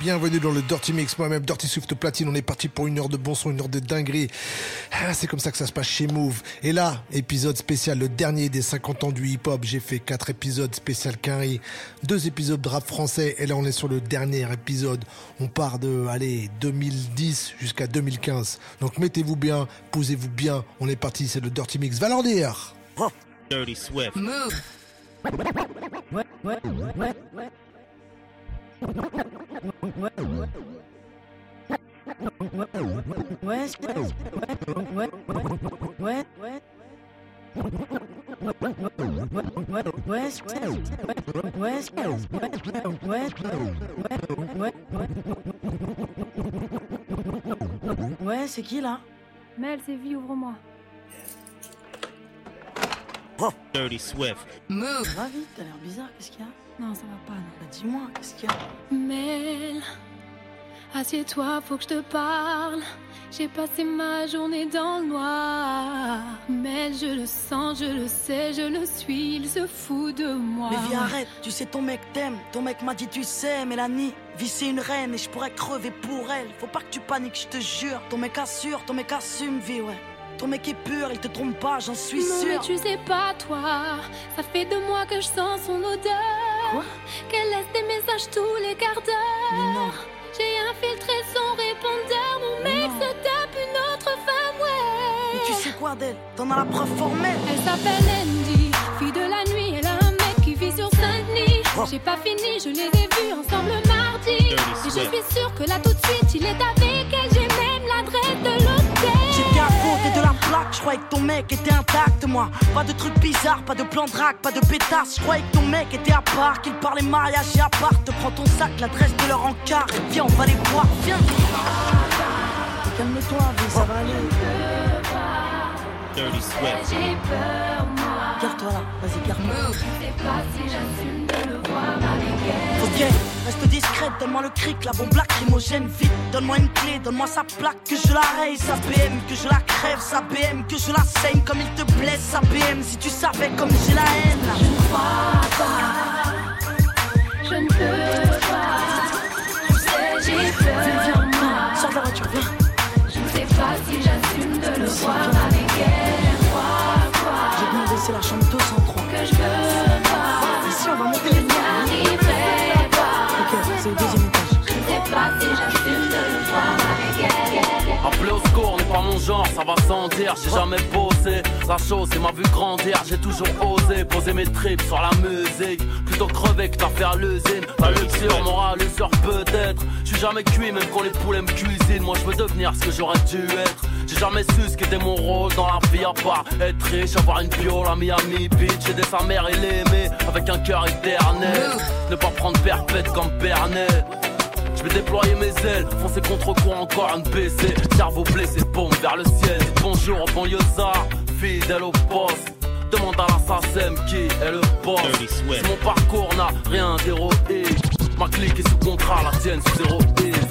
Bienvenue dans le Dirty Mix, moi-même Dirty Swift Platine. On est parti pour une heure de bon son, une heure de dinguerie. Ah, c'est comme ça que ça se passe chez Move. Et là, épisode spécial, le dernier des 50 ans du hip-hop. J'ai fait quatre épisodes spécial Quinry, deux épisodes de rap français. Et là, on est sur le dernier épisode. On part de, allez, 2010 jusqu'à 2015. Donc mettez-vous bien, posez-vous bien. On est parti, c'est le Dirty Mix. Valandier Dirty Swift. Move. Ouais, c'est qui là? Mel, c'est vie, ouvre-moi. Dirty Swift. Move. Va vite, t'as l'air bizarre, qu'est-ce qu'il y a? Non, ça va pas, non. Bah, Dis-moi, qu'est-ce qu'il y a Mel, assieds-toi, faut que je te parle. J'ai passé ma journée dans le noir. Mel, je le sens, je le sais, je le suis, il se fout de moi. Mais viens, arrête, tu sais, ton mec t'aime. Ton mec m'a dit, tu sais, Mélanie. Vie, c'est une reine et je pourrais crever pour elle. Faut pas que tu paniques, je te jure. Ton mec assure, ton mec assume, vie, ouais. Ton mec est pur, il te trompe pas, j'en suis non, mais tu sais pas, toi. Ça fait deux mois que je sens son odeur. Quoi Qu'elle laisse des messages tous les quarts d'heure. Mais non. J'ai infiltré son répondeur. Mon Mais mec non. se tape une autre femme, ouais. Mais tu sais quoi d'elle T'en as la preuve formelle. Elle s'appelle Andy, fille de la nuit. Elle a un mec qui vit sur Saint-Denis. Oh. J'ai pas fini, je les ai vus ensemble mardi. Et je suis sûre que là tout de suite, il est avec elle. J'ai même l'adresse de l'hôtel. Croyais que ton mec était intact, moi. Pas de trucs bizarres, pas de plan de drague, pas de pétasse. Je croyais que ton mec était à part, qu'il parlait mariage et à part. Te prends ton sac, l'adresse de leur encart. Viens, on va les voir, viens. Calme-toi, ça va aller. Dirty Swift. J'ai peur, moi. Garde-toi là, vas-y, garde-toi. Ok, reste discrète, donne-moi le cric, la bombe lacrymogène, vite. Donne-moi une clé, donne-moi sa plaque, que je la raye, sa BM, que je la crève, sa BM, que je la saigne comme il te blesse, sa BM. Si tu savais comme j'ai la haine là. Je ne crois pas. Je ne peux pas. J'ai peur, viens. Je ne sais pas si j'assume de le voir avec elle. Ça va sans dire, j'ai jamais bossé. La chose, c'est m'a vu grandir, j'ai toujours osé poser mes tripes sur la musique. Plutôt crever que t'as faire l'usine. La luxure, moral, l'usure peut-être. Je suis jamais cuit, même quand les poulets me cuisinent. Moi, je veux devenir ce que j'aurais dû être. J'ai jamais su ce qu'était mon rôle dans la vie, à part être riche, avoir une piole à Miami Beach, aider sa mère et l'aimer avec un cœur éternel. Ne pas prendre perpète comme Bernet. Je vais déployer mes ailes, foncer contre quoi encore un BC Cerveau blessé, bombe vers le ciel Dites bonjour au banlieusard, fidèle au poste Demande à l'assassin qui est le boss. Si mon parcours n'a rien d'héroïque Ma clique est sous contrat, la tienne sous zéro hit.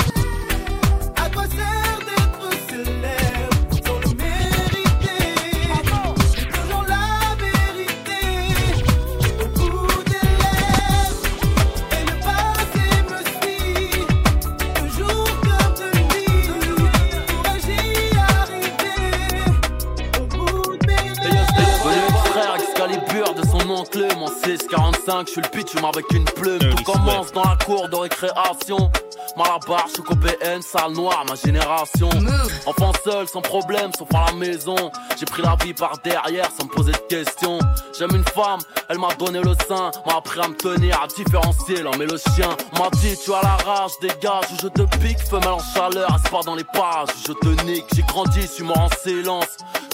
645, je suis le pitch avec une plume. Tout commence dans la cour de récréation. Malabar, je suis salle noire, ma génération. Enfant seul, sans problème, sauf à la maison. J'ai pris la vie par derrière sans me poser de questions. J'aime une femme, elle m'a donné le sein. M'a appris à me tenir, à différencier l'homme et le chien. M'a dit tu as la rage, dégage ou je te pique. Femelle en chaleur, espoir dans les pages, je te nique. J'ai grandi, je suis mort en silence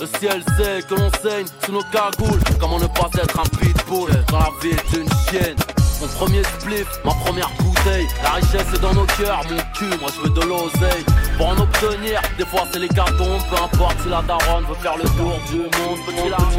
Le ciel sait que l'on saigne sous nos cagoules Comment ne pas être un pitbull Quand la vie est une chienne? Mon premier spliff, ma première bouteille. La richesse est dans nos cœurs, mon cul, moi je veux de l'oseille. Pour en obtenir, des fois c'est les cartons, peu importe si la daronne veut faire le tour du monde. Petit petit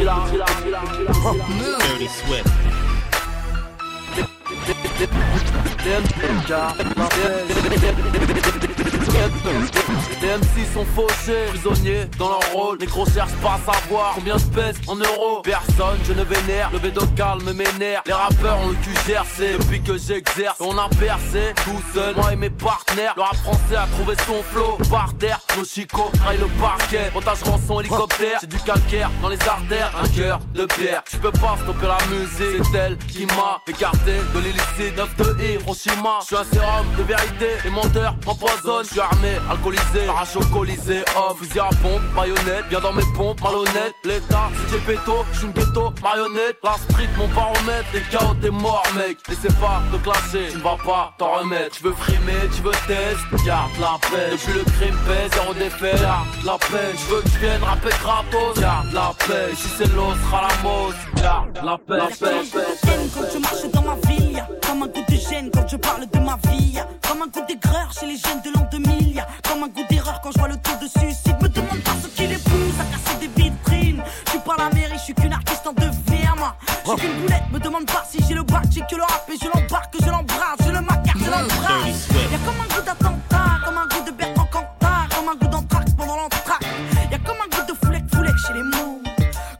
Les MC sont fauchés, prisonniers dans leur rôle. Les gros cherchent pas à savoir combien je pèse en euros. Personne, je ne vénère, le bédo calme mes nerfs. Les rappeurs ont le cul gercé depuis que j'exerce. On a percé tout seul, moi et mes partenaires. Le rap français a trouvé son flow par terre. Nos chicots le parquet. Montage rançon hélicoptère, j'ai du calcaire dans les artères. Un cœur de pierre, je peux pas stopper la musique. C'est elle qui m'a écarté de l'illicite. 9 de Hiroshima, je suis un sérum de vérité. Les menteurs m'empoisonnent, je suis armé, alcoolisé, colisée. Homme, fusil à pompe, baïonnette, bien dans mes pompes, malhonnête. L'état, si j'ai péto, je suis une ghetto, marionnette. La street, mon baromètre, les chaos, t'es mort, mec. N'essaie pas de clasher, tu ne vas pas t'en remettre. Tu veux frimer, tu veux test, garde la paix. Depuis le crime pèse, zéro défait, garde la paix. Je veux que tu viennes rapper gratos, garde la paix. Si c'est l'os, sera la mose, garde la paix, la paix, la paix. haine quand je marche dans ma ville, y'a comme un goût de gêne quand je parle de ma vie, comme un goût d'aigreur chez les jeunes de l'an 2000, y'a comme un goût d'erreur quand je vois le taux de suicide. Me demande pas ce qui les pousse à casser des vitrines. Je suis pas la mairie, je suis qu'une artiste en devenir, moi. Je suis qu'une boulette, me demande pas si j'ai le bac, j'ai que le rap et je l'embarque, je l'embrasse, je le macarre, je l'embrasse. Y'a comme un goût d'attentat, comme un goût de Bertrand Cantat, comme un goût d'anthrax pendant l'entraque. Y'a comme un goût de foulec, foulec chez les mots.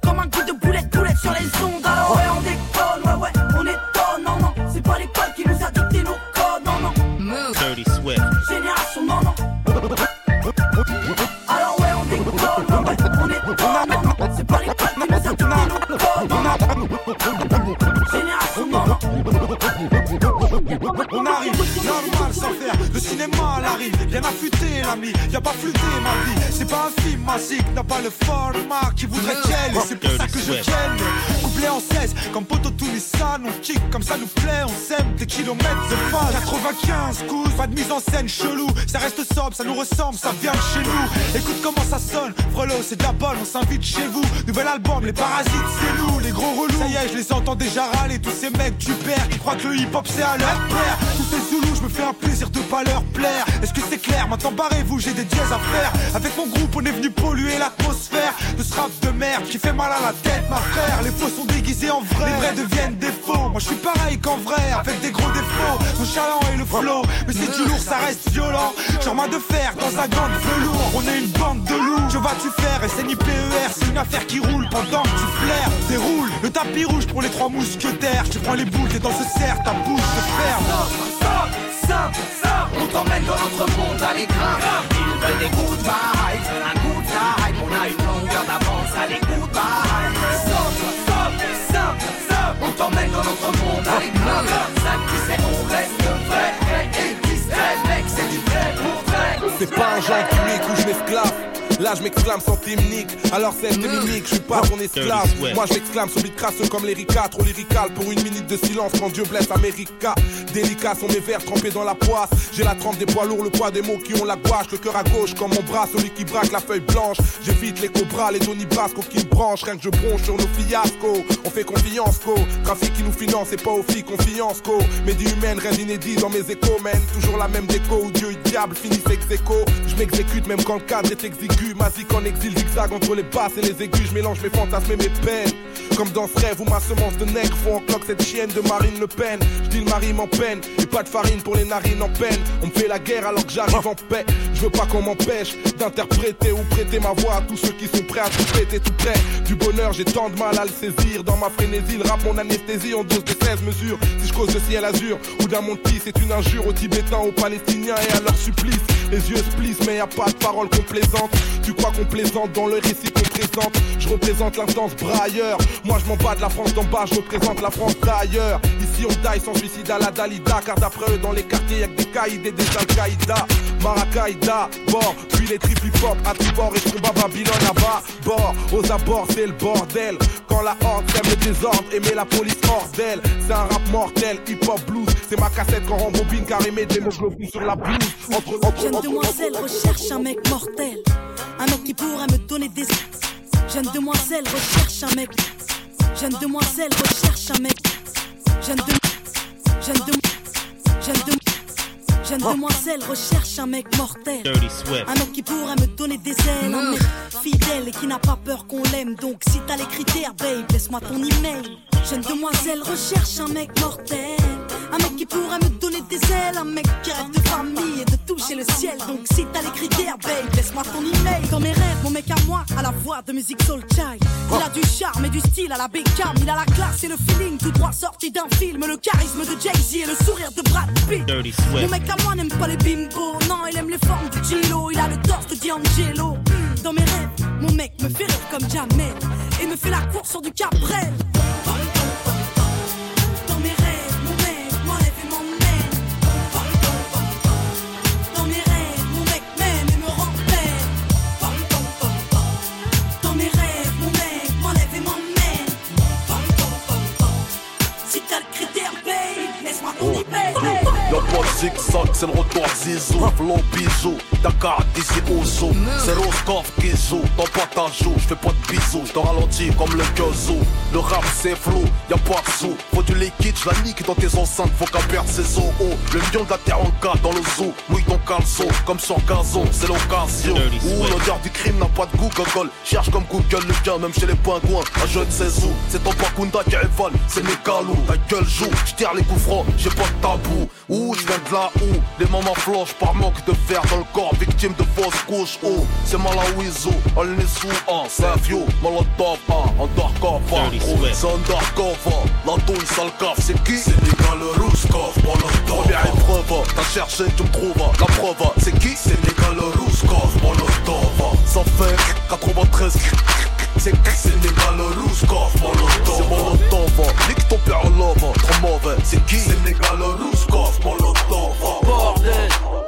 Comme un goût de boulette, boulette sur les ondes. Génération, non, cinéma à la rime, bien affûté l'ami Y'a pas flûté ma vie, c'est pas un film magique N'a pas le format qui voudrait qu'elle Et c'est pour ça que je tienne. Couplé en 16, comme Poto tout Nissan On kick. Comme ça nous plaît, on sème des kilomètres de phase. 95 coups, pas de mise en scène chelou. Ça reste sobre, ça nous ressemble, ça vient de chez nous. Écoute comment ça sonne, Frelot c'est de la bonne, on s'invite chez vous. Nouvel album, les parasites c'est nous, les gros relous. Ça y est, je les entends déjà râler, tous ces mecs du père Qui croient que le hip hop c'est à leur père Ces zoulous, je me fais un plaisir de pas leur plaire. Est-ce que c'est clair, maintenant barrez-vous, j'ai des dièses à faire. Avec mon groupe on est venu polluer l'atmosphère De ce rap de merde qui fait mal à la tête ma frère. Les faux sont déguisés en vrai, les vrais deviennent des faux. Moi je suis pareil qu'en vrai, avec des gros défauts. Mon chaland et le flow, mais c'est du lourd, ça reste violent. Genre main de fer dans un gant de velours On est une bande de loups, que vas-tu faire. Et c'est ni PER, c'est une affaire qui roule pendant que tu flaires. Déroule le tapis rouge pour les trois mousquetaires. Tu prends les boules, t'es dans ce cerf, ta bouche se ferme On t'emmène dans notre monde, allez grave. Il veut des good vibes, un good vibe On a une longueur d'avance, allez good vibes Stop, stop, stop, stop On t'emmène dans notre monde, allez on reste vrai Et mec, c'est du vrai pour vrai. C'est pas un qui où je m'esclave. Là je m'exclame sans technique, alors c'est mimiques, je suis pas ton esclave. Dirty Swift. Moi je m'exclame sur beat crasseux comme l'Erika, trop lyrical pour une minute de silence quand Dieu blesse America. Délicat sont mes vers trempés dans la poisse. J'ai la trempe des poids lourds, le poids des mots qui ont la gouache, le cœur à gauche comme mon bras, celui qui braque la feuille blanche. J'évite les cobras, les Johnny Brasco qui me branchent, rien que je bronche sur nos fiascos. On fait confiance, co. Trafic qui nous finance et pas aux filles, confiance, co. Médie humaine, rien d'inédit dans mes échos, man. Toujours la même déco où Dieu et diable finissent ex. Je m'exécute même quand le cadre est exigu. Ma zik en exil, zigzag entre les basses et les aigus. Je mélange mes fantasmes et mes peines. Comme dans ce rêve où ma semence de nègre font en cloque cette chienne de Marine Le Pen. Je dis le mari m'en-peine, et pas de farine pour les narines en peine. On me fait la guerre alors que j'arrive en paix. Je veux pas qu'on m'empêche d'interpréter ou prêter ma voix à tous ceux qui sont prêts à tout prêter tout près. Du bonheur, j'ai tant de mal à le saisir. Dans ma frénésie, le rap, mon anesthésie en dose de 16 mesures. Si je cause de ciel azur ou d'un monde c'est une injure aux Tibétains, aux Palestiniens et à leur supplice. Les yeux se plissent, mais y a pas de parole complaisante. Tu crois qu'on plaisante dans le récit qu'on présente? Je représente l'instance brailleur. Moi je m'en bats de la France d'en bas, je représente la France d'ailleurs. Ici on taille sans suicide à la Dalida, car d'après eux dans les quartiers y'a que des caïds et des Al-Qaïda. Maracaïda, bord, puis les triples hip-hop à tribord et je combat Babylone à bas, bord, aux abords c'est le bordel. Quand la horde sème le désordre et met la police hors d'elle, c'est un rap mortel, hip-hop blues, c'est ma cassette quand rembobine car il met des globus sur la blouse. Entre, entre, Jeune entre, demoiselle recherche un mec mortel. Un mec qui pourrait me donner des. Jeune demoiselle recherche un mec. Jeune demoiselle recherche un mec. Jeune de... Jeune de... Jeune de... Jeune demoiselle recherche un mec mortel. Un mec qui pourrait me donner des ailes. Un mec fidèle et qui n'a pas peur qu'on l'aime. Donc si t'as les critères, babe, laisse-moi ton email. Jeune demoiselle recherche un mec mortel. Un mec qui pourrait me donner des ailes. Un mec qui rêve de famille et de toucher le ciel. Donc si t'as les critères, babe, laisse-moi ton email. Dans mes rêves, mon mec à moi, à la voix de musique soul child. Il a du charme et du style à la Beckham. Il a la classe et le feeling tout droit sorti d'un film. Le charisme de Jay-Z et le sourire de Brad Pitt. Mon mec à moi n'aime pas les bimbos, non, il aime les formes du Gilo, il a le torse de D'Angelo. Dans mes rêves, mon mec me fait rire comme jamais et me fait la course sur du Cabrel. Zigzag, c'est le retour Zizou. Flow bijou, Dakar d'ici au zoo C'est Roscoff qui joue, dans pas ta joue. J'fais pas de bisous, j'te ralentis comme le Kyozo Le rap c'est flou, y'a pas de sous. Faut du liquide, j'la nique dans tes enceintes. Faut qu'à perdre ses os. Oh. Le lion de la terre en cas dans le zoo. Mouille ton caleçon, comme sur gazon. C'est l'occasion. Ouh, l'odeur du crime n'a pas de goût Gogol. Cherche comme Google le gain, même chez les pingouins. Un jeu de sais où, c'est ton Pakunda qui rivale C'est mes calous, ta gueule joue. J'tire les coups francs, j'ai pas de tabou. Ouh, j'viens de là où Les mamans flochent par manque de fer dans le corps Victime de fausses couches, oh C'est Malawizo, elle n'est sous un Savio, Molotov, un Undercover c'est undercover La douille, sale cave, c'est qui? C'est Nicolas Rouskov, Molotov. Première épreuve, t'as cherché, tu me trouves La preuve, c'est qui? C'est Nicolas Rouskov, Molotov. Ça fait 93 c'est c'est Nicolas Rouskov, Molotov C'est Molotov, nique ton père love Trop mauvais, c'est qui? Molotov Bordel,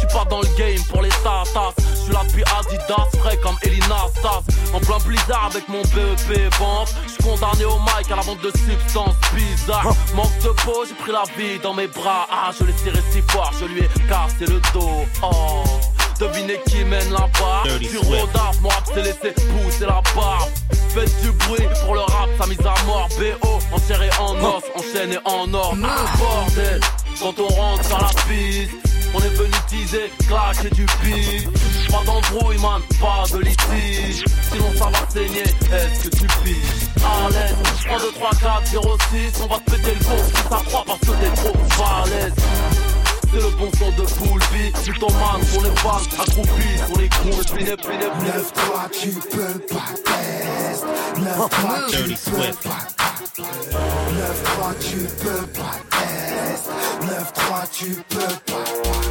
J'suis pas dans le game pour les tatas. J'suis là depuis Adidas, frais comme Elina Stas. En plein blizzard avec mon BEP vente. J'suis condamné au mic à la vente de substances bizarres. Manque de peau, j'ai pris la vie dans mes bras. Ah, je l'ai serré si fort, je lui ai cassé le dos. Oh. Devinez qui mène la barre Swift. Rodaf, mon rap s'est laissé pousser la barbe Faites du bruit pour le rap, sa mise à mort BO, enserré en os, enchaîné en or Ah, Bordel, quand on rentre sur la piste on est venu teaser, claquer du pif. Pas d'embrouille man, pas de litige. Sinon ça va saigner, est-ce que tu piges? Allez, 1, 2, 3, 4, 0, 6 On va te péter le con si ça croit parce que t'es trop balèze. C'est le bon son de Poulby Tu ton man sur les fans accroupis. Sur les coups, piné, piné, piné 9-3, tu peux pas test. 9-3, Dirty tu peux Swift. pas 9-3, tu peux pas test. 9-3, tu peux pas.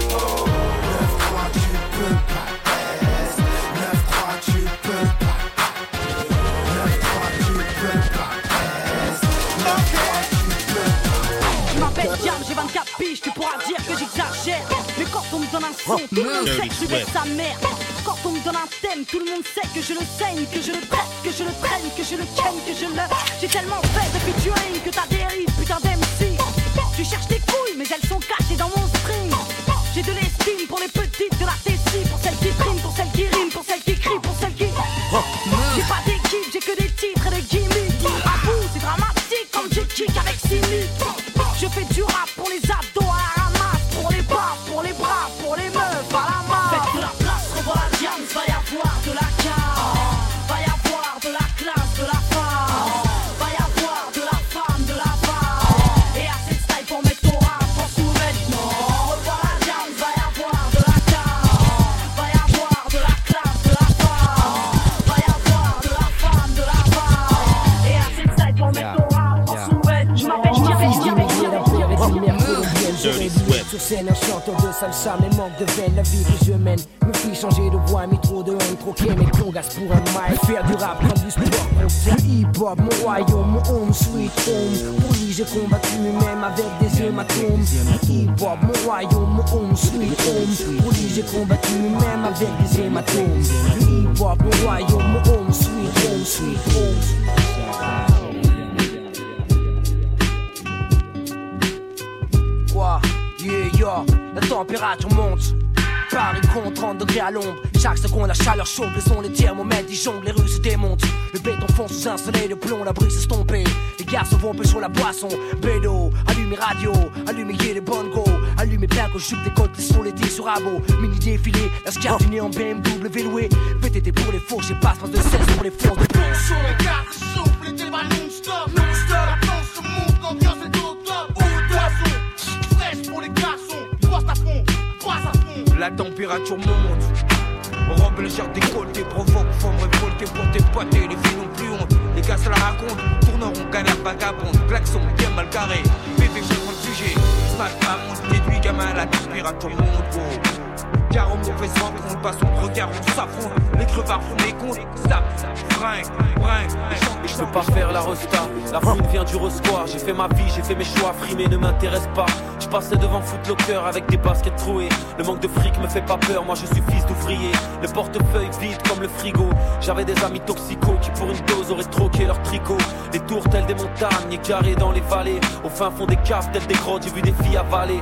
9-3, tu peux pas test. 9-3, tu peux pas. 9-3, tu peux pas test. 9-3, tu peux pas. Je m'appelle Jam, j'ai 24 piges, tu pourras dire que j'exagère. Donne un son, tout le monde sait que je vais sa mère. Quand on me donne un thème, tout le monde sait que je le saigne, que je le traite, que je le traîne, que je le ken, que je le. J'ai tellement fait de featuring que t'as dérive, putain d'MC. Tu cherches des couilles, mais elles sont cachées dans mon string. J'ai de l'estime pour les petites de la Tessie, pour celles qui triment, pour celles qui riment, pour celles qui crient, pour celles qui. J'ai pas d'équipe, j'ai que des titres et des gimmicks. À bout, c'est dramatique comme j'ai kick avec Simi. Scène, un chanteur de salsa, mais manque de veine, la vie que je mène me fit changer de voix, mais trop de haine, troquer mes congas pour un mic, faire du rap comme du sport, mon hip-hop, mon royaume, mon home, sweet home. Pour lui, j'ai combattu même avec des hématomes. Hip-hop, mon royaume, mon home, sweet home. Pour lui, j'ai combattu même avec des hématomes. Hip-hop, mon royaume, mon home, sweet home, sweet home. La température monte. Paris compte 30 degrés à l'ombre. Chaque seconde, la chaleur chauffe, les sons, les thermomètres, ils jonglent, les rues se démontent. Le béton fond sous un soleil de plomb, la brise estompée. Les garçons vont peu sur la boisson. Bédo, allumez radio, allumez les bongos. Allumez bien que je des côtes les 10 sur abo. Mini défilé, la scartine en BMW loué. VTT pour les faux, j'ai pas de 16 pour les faux. Sur les cartes souffle, les débats. Non-stop, la La température monte. Robe légère décolletée provoque, forme révoltée pour tes potes et les filles n'ont plus honte. Les gars se la racontent, tourneront galère vagabonde, klaxon bien mal carré. Bébé, je prends le sujet. Smash ma montre, déduit gamin, la température monte. Oh. Car en mauvaise rencontre, pas son regard, on s'affronte. Les crevards font les comptes, snap, brinque, brinque. Je peux pas faire la resta, la fouine vient du resquoir J'ai fait ma vie, j'ai fait mes choix, frimer ne m'intéresse pas. Je passais devant Footlocker avec des baskets trouées. Le manque de fric me fait pas peur, moi je suis fils d'ouvrier. Le portefeuille vide comme le frigo. J'avais des amis toxicaux qui pour une dose auraient troqué leur tricot. Les tours telles des montagnes, égarées dans les vallées. Au fin fond des caves telles des grottes, j'ai vu des filles avaler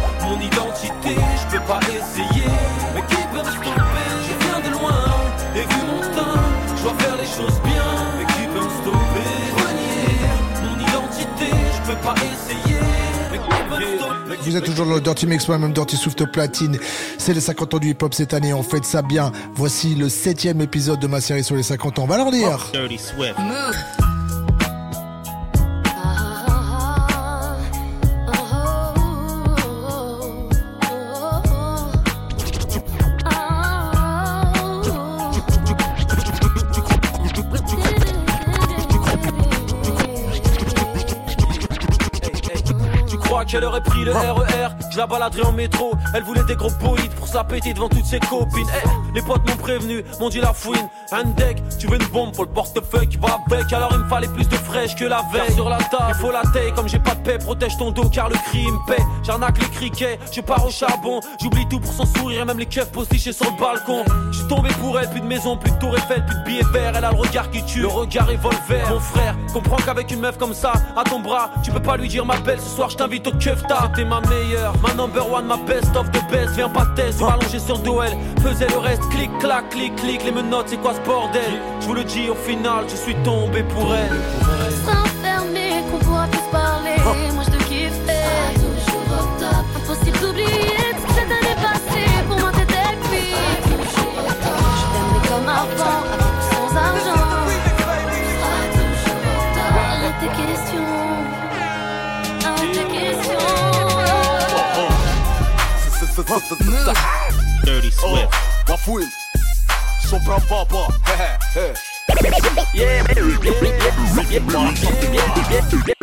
identité, je peux pas essayer, mais qui peut me stopper? Je viens de loin, et vu mon teint, je dois faire les choses bien, mais qui peut me stopper? Renier mon identité, je peux pas essayer. mais qui peut me stopper? Vous êtes toujours dans le Dirty Mix, moi-même Dirty Swift Platine. C'est les 50 ans du hip-hop cette année, on fête ça bien. Voici le septième épisode de ma série sur les 50 ans. On va leur dire. Dirty Swift. Qu'elle aurait pris le RER Je la baladerai en métro. Elle voulait des gros bolides pour sa péter devant toutes ses copines. Eh, Les potes m'ont prévenu, m'ont dit la fouine. Un deck, tu veux une bombe pour le portefeuille qui va avec. Alors il me fallait plus de fraîche que la veille. Sur la table, il faut la taille Comme j'ai pas de paix, protège ton dos car le cri il me paie. J'arnaque les criquets, je pars au charbon. J'oublie tout pour son sourire et même les keufs postichés sur le balcon. Je suis tombé pour elle, plus de maison, plus de tour Eiffel, plus de billets verts. Elle a le regard qui tue, le regard revolver. Mon frère, comprends qu'avec une meuf comme ça À ton bras, tu peux pas lui dire ma belle Ce soir je t'invite au kefta C'était ma meilleure, ma number one, ma best of the best. Viens pas test, je m'allonger sur dos elle Faisait le reste, clic, clac, clic, clic. Les menottes, c'est quoi ce bordel? Je vous le dis au final, je suis tombé pour elle Dirty Swift. La fouine, son bras papa. Yeah, yeah,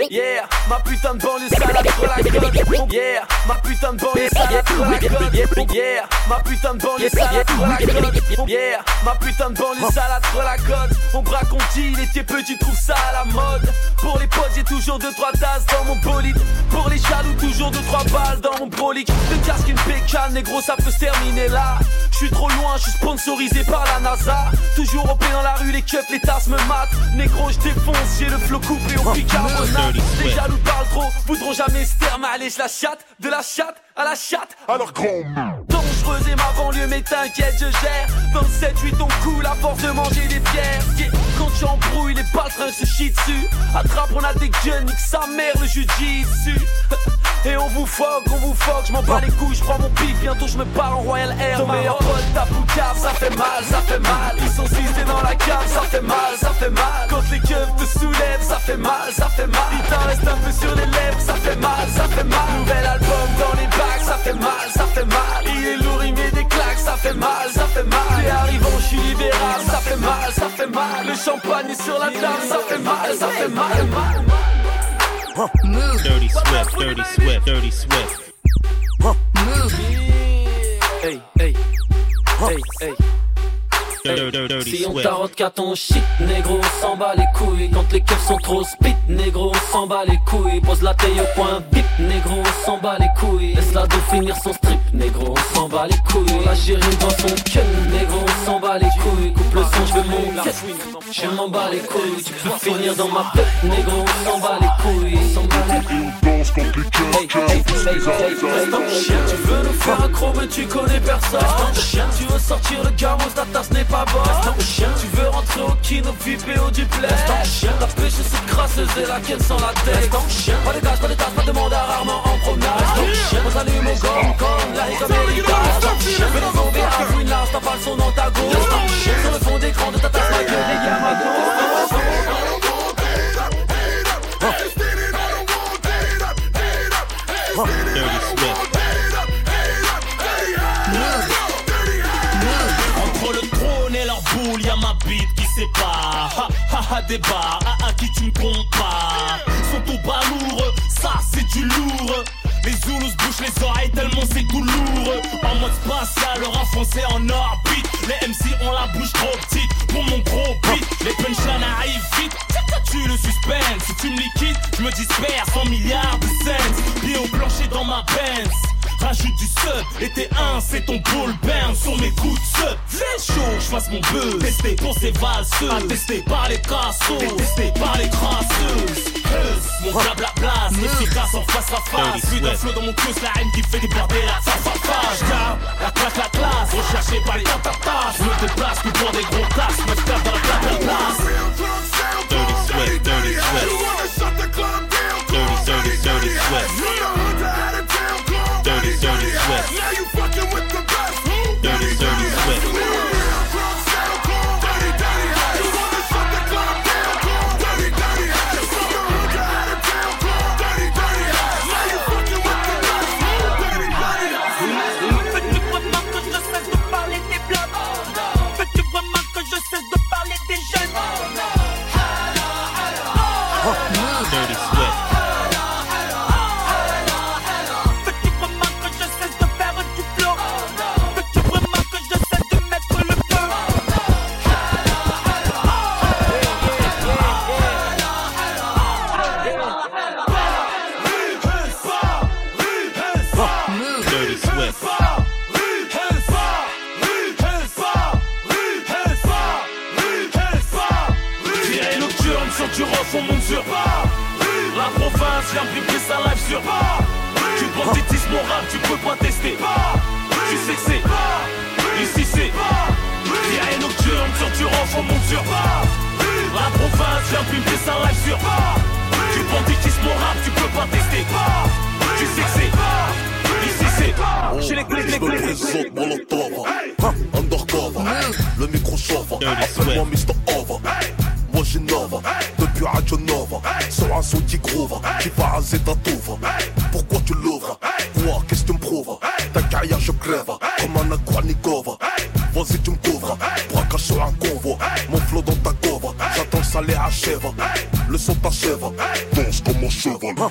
ma putain de banlieue salade sur la côte. Yeah, ma putain de banlieue salade sur la côte. Yeah, ma putain de banlieue salade sur la côte. Yeah, ma putain de banlieue salade sur la côte. On braque, on dit, il était petit, trouve ça à la mode. Pour les potes, j'ai toujours deux trois tasses dans mon bolide. Pour les jaloux, toujours deux trois balles dans mon brolic. Le casque, une pécane, négro, ça peut se terminer là. Je suis trop loin, je suis sponsorisé par la NASA. Toujours au pied dans la rue, les keufs, les tasses me matent. Négro, je défonce, j'ai le flot coupé au bicarbonate. Les jaloux parlent trop, voudront jamais se terme. Allez, je la chatte, de la chatte à la chatte. Alors grand Dangereuse et ma banlieue, mais t'inquiète, je gère. 27-8, on coule à force de manger des pierres. Yeah. Quand tu embrouilles, les baltrins se chient dessus. Attrape, on a des guns, nique sa mère, le jujitsu. Et on vous fuck, on vous fuck, je m'en bats les couilles, je prends mon pif, bientôt je me pars en Royal Air. Ton meilleur pote tape ou ça fait mal, ça fait mal. Ils sont six dans la cave, ça fait mal, ça fait mal. Quand les keufs te soulèvent, ça fait mal, ça fait mal. Il t'en reste un peu sur les lèvres, ça fait mal, ça fait mal. Nouvel album dans les bacs, ça fait mal, ça fait mal. Il est lourd, il met des claques, ça fait mal, ça fait mal. T'es arrivant, je suis libéral, ça fait mal, ça fait mal. Le champagne est sur la table, ça fait mal, ça fait mal, Dirty Swift, Dirty Swift, Dirty Swift. Hey, hey, hey, hey. Si on tarote qu'à ton shit, négro, s'en bat les couilles. Quand les keufs sont trop spit, négro, s'en bat les couilles. Pose la taille au point bip, négro, s'en bat les couilles. Laisse la dos finir son strip, négro, on s'en bat les couilles. La gérer dans son cul, négro, on s'en bat les couilles. Coupe le son, je veux mon cut, je m'en bats les couilles. Tu peux finir dans ma tête, négro, on s'en bat les couilles. On s'en bat les couilles. Hey, hey, hey, hey, chien, tu veux nous faire un croc mais tu connais personne. Chien, tu veux sortir le gamos, ta tasse n'est pas bonne chien, tu veux rentrer au kino, VIP au duplex. Chien, la pêche c'est crasseuse et laquelle sans la tête. Chien, pas de gaz, pas de tasse, pas de mandat, rarement en promenade. Chien, on s'allume au gomme la à une large, t'as pas le son dans ta gauche sur le fond d'écran de ta tasse, ma gueule, les gars, ma Dirty Swift. Entre le trône et leur boule, y'a ma bite qui sépare. Ha ha ha, des bars, à, à qui tu me compares. Sont au bas lourd, ça c'est du lourd. Les Zoulous bouchent les oreilles tellement c'est tout lourd. En mode spatial, le rap français en orbite. Les MC ont la bouche trop petite pour mon gros beat. Les punchlines arrivent vite. Tu le suspense, si tu me liquides, je me disperse en milliards de cents. Pieds au plancher dans ma Benz. Rajoute du sub, et t'es un, c'est ton ball burn sur mes coups de sub. Fais chaud, je fasse mon buzz. Testé pour ces valseuses, attesté par les cassos, détesté par les crasseuses. Mon blabla efficace en face à face. Plus d'un flot dans mon cul, la haine qui fait déborder la face à face. J'garde la classe, la classe, recherché par les tatatas. Je me déplace plus pour des gros tasses, me tape dans la place, la place. Dirty Swift, Dirty Swift. Dirty, dirty, dirty Swift.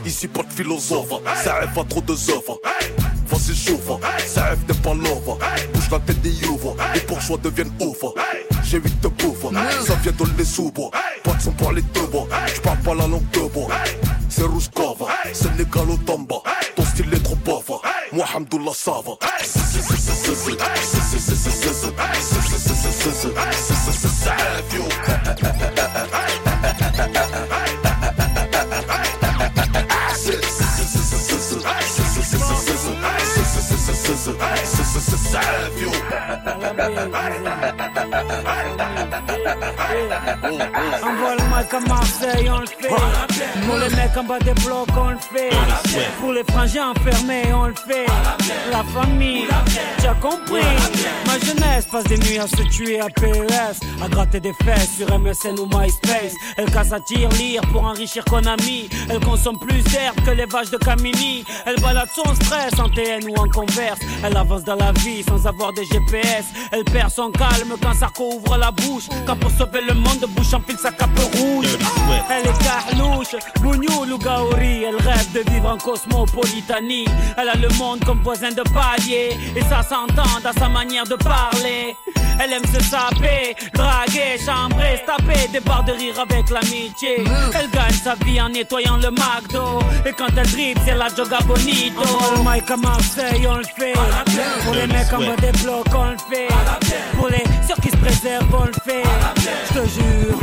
Ici pas de philosophe, CF a trop de œuvres. Voici chauffe, CF n'est pas l'offre. Bouge la tête des youves, les bourgeois deviennent ouf. J'ai 8 de bouffe, ça vient de les soubres. Pas de son pour les deux j'parle pas la langue de bois. C'est Rouskova, c'est Négalo Tamba. Ton style est trop pauvre, moi Hamdoullah ça va. CF, I'm rolling like a Marseille on feet. Pour les mecs en bas des blocs, on le fait. Pour les frangins enfermés, on le fait. La famille, tu as compris. Ma jeunesse passe des nuits à se tuer à PES, à gratter des fesses sur MSN ou MySpace. Elle casse à tir lire pour enrichir Konami. Elle consomme plus d'herbe que les vaches de Camini. Elle balade son stress en TN ou en converse. Elle avance dans la vie sans avoir des GPS. Elle perd son calme quand Sarko ouvre la bouche. Quand pour sauver le monde, bouche en fil sa cape rouge. Elle est carlouche, bougnoul ou gaori. Elle rêve de vivre en cosmopolitanie. Elle a le monde comme voisin de palier. Et ça s'entend dans sa manière de parler. Elle aime se saper, draguer, chambrer, se taper des barres de rire avec l'amitié. Elle gagne sa vie en nettoyant le McDo. Et quand elle dribble, c'est la joga bonito. le mic à Marseille, on le fait. Pour les mecs en bas des blocs, on le fait. Pour les ceux qui se préservent, on le fait. Je te jure,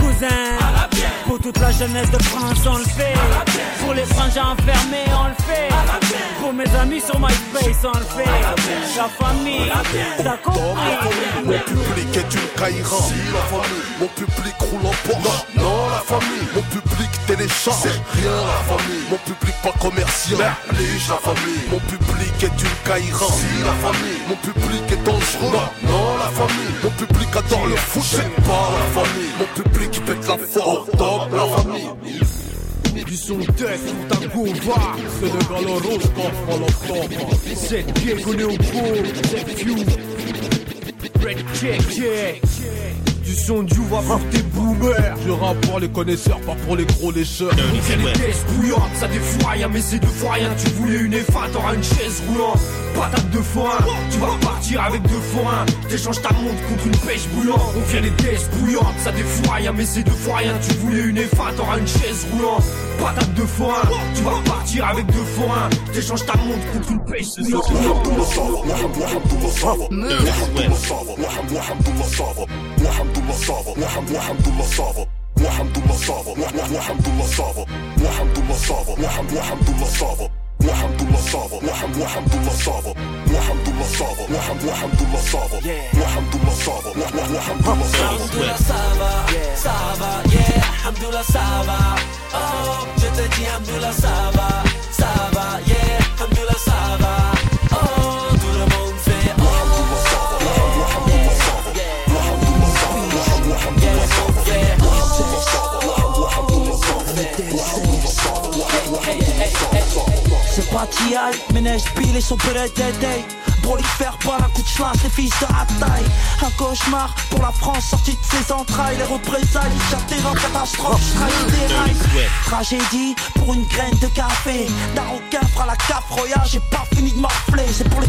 cousin. Pour toute la jeunesse de France, on le fait. Pour les frangins enfermés, on le fait. Pour mes amis sur MySpace, on le fait. La famille, t'as compris. Mon public est une caïra. Si la famille, mon public roule en Porsche. Non, non, la famille, mon public télécharge. C'est rien la famille, mon public pas commercial. Merlige la famille, mon public est une caïra. Si la famille, mon public est dangereux. Non, non, la famille, mon public adore le foot. C'est pas la famille, mon public pète la forme. La famille. Du son test pour ta gova C'est le rouge qu'on prend l'octobre C'est au cours C'est few Red check check. Du son du va pour tes boomers Je rappe pour les connaisseurs, pas pour les gros lécheurs. Des tests bouillantes, ça rien mais c'est deux fois rien Tu voulais une F1, t'auras une chaise roulante Patate de foin, tu vas partir avec deux forains T'échanges ta montre contre une pêche bouillante On fait des tests bouillantes, ça défoire rien mais c'est deux fois rien Tu voulais une F1, t'auras une chaise roulante Patate de foin, tu vas partir avec deux forains T'échanges ta montre contre une pêche وحمد الله صافا وحمد الله صافا وحمد الله صافا وحمد الله صافا وحمد الله صافا وحمد وحمد الله صافا وحمد الله صافا وحمد وحمد الله صافا وحمد الله صافا وحمد الله صافا الحمد لله صافا صافا يا الحمد لله صافا اوه جتتي الحمد لله صافا صافا C'est pas T.I., mais neige pile et son péré d'été Prolifère par un coup de schlass, les fils de Hataï Un cauchemar pour la France sortie de ses entrailles. Les représailles, chatter en catastrophe, trahis des rails. Tragédie pour une graine de café. Daroquin fera la cap royale, j'ai pas fini de morfler. C'est pour les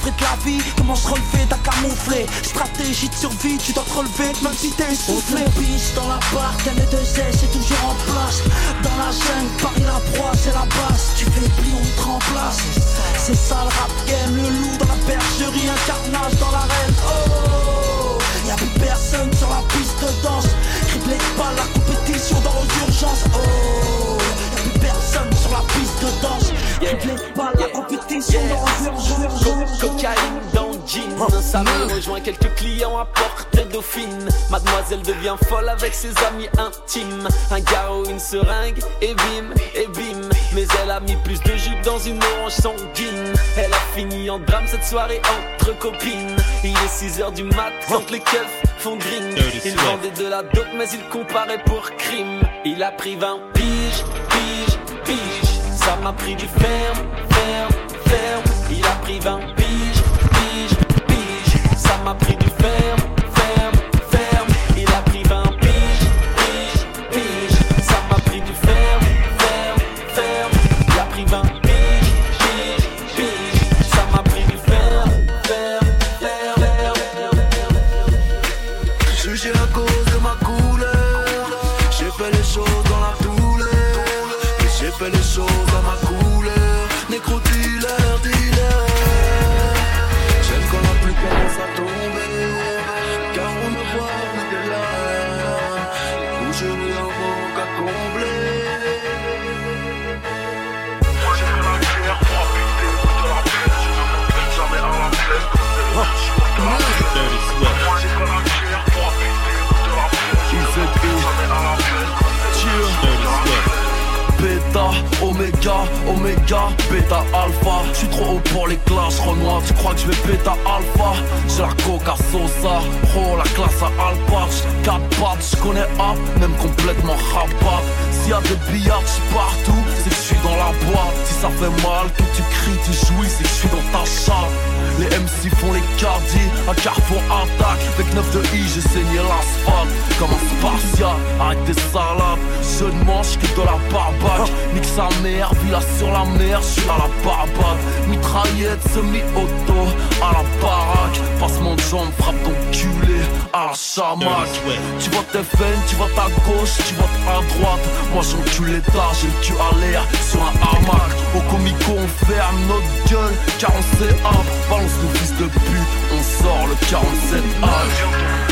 après de la vie, comment se relever d'un camouflé Stratégie de survie, tu dois te relever même si t'es soufflé Pisse dans la barque, M2S c'est toujours en place. Dans la jungle, Paris la proie, c'est la base. Tu fais pli, on te remplace. C'est ça le rap game, le loup dans la bergerie, un carnage dans l'arène. Oh dans Cocaïne dans le jean. Ça me rejoint quelques clients à portée dauphine. Mademoiselle devient folle avec ses amis intimes. Un garrot, une seringue et bim, et bim. Mais elle a mis plus de jus dans une orange sanguine. Elle a fini en drame cette soirée entre copines. Il est 6h du mat quand les keufs font green. Il vendait de la dope mais il comparait pour crime. Il a pris 20 piges, piges, piges. Ça m'a pris du ferme, ferme, Il a pris 20 piges, piges, piges. Ça m'a pris du ferme, Oméga, Oméga, Beta, Alpha. Je suis trop haut pour les classes, Renoir. Tu crois que je vais Beta, Alpha? J'ai la coca Sosa, oh la classe à Alpha. 4 pattes, je connais A, même complètement rabat. S'il y a des billards partout, c'est que je suis dans la boîte. Si ça fait mal, que tu cries, tu jouis, c'est que je suis dans ta chatte. Les MC font les cardis, un carrefour attaque. Avec 9 de I, j'ai saigné l'asphalte. Comme un spartiate, arrête tes salades. Je ne mange que de la barbaque. Nique sa mère, villa sur la mer, je suis à la barbade. Mitraillette, semi-auto, à la baraque. Passe mon jambe, frappe ton culé à la chamac. Tu votes FN, tu votes à gauche, tu votes à droite. Moi j'encule l'État, j'ai le cul à l'air sur un hamac. Au comico, on ferme notre gueule, car on sait up. Balance nos fils de pute, on sort le 47 A.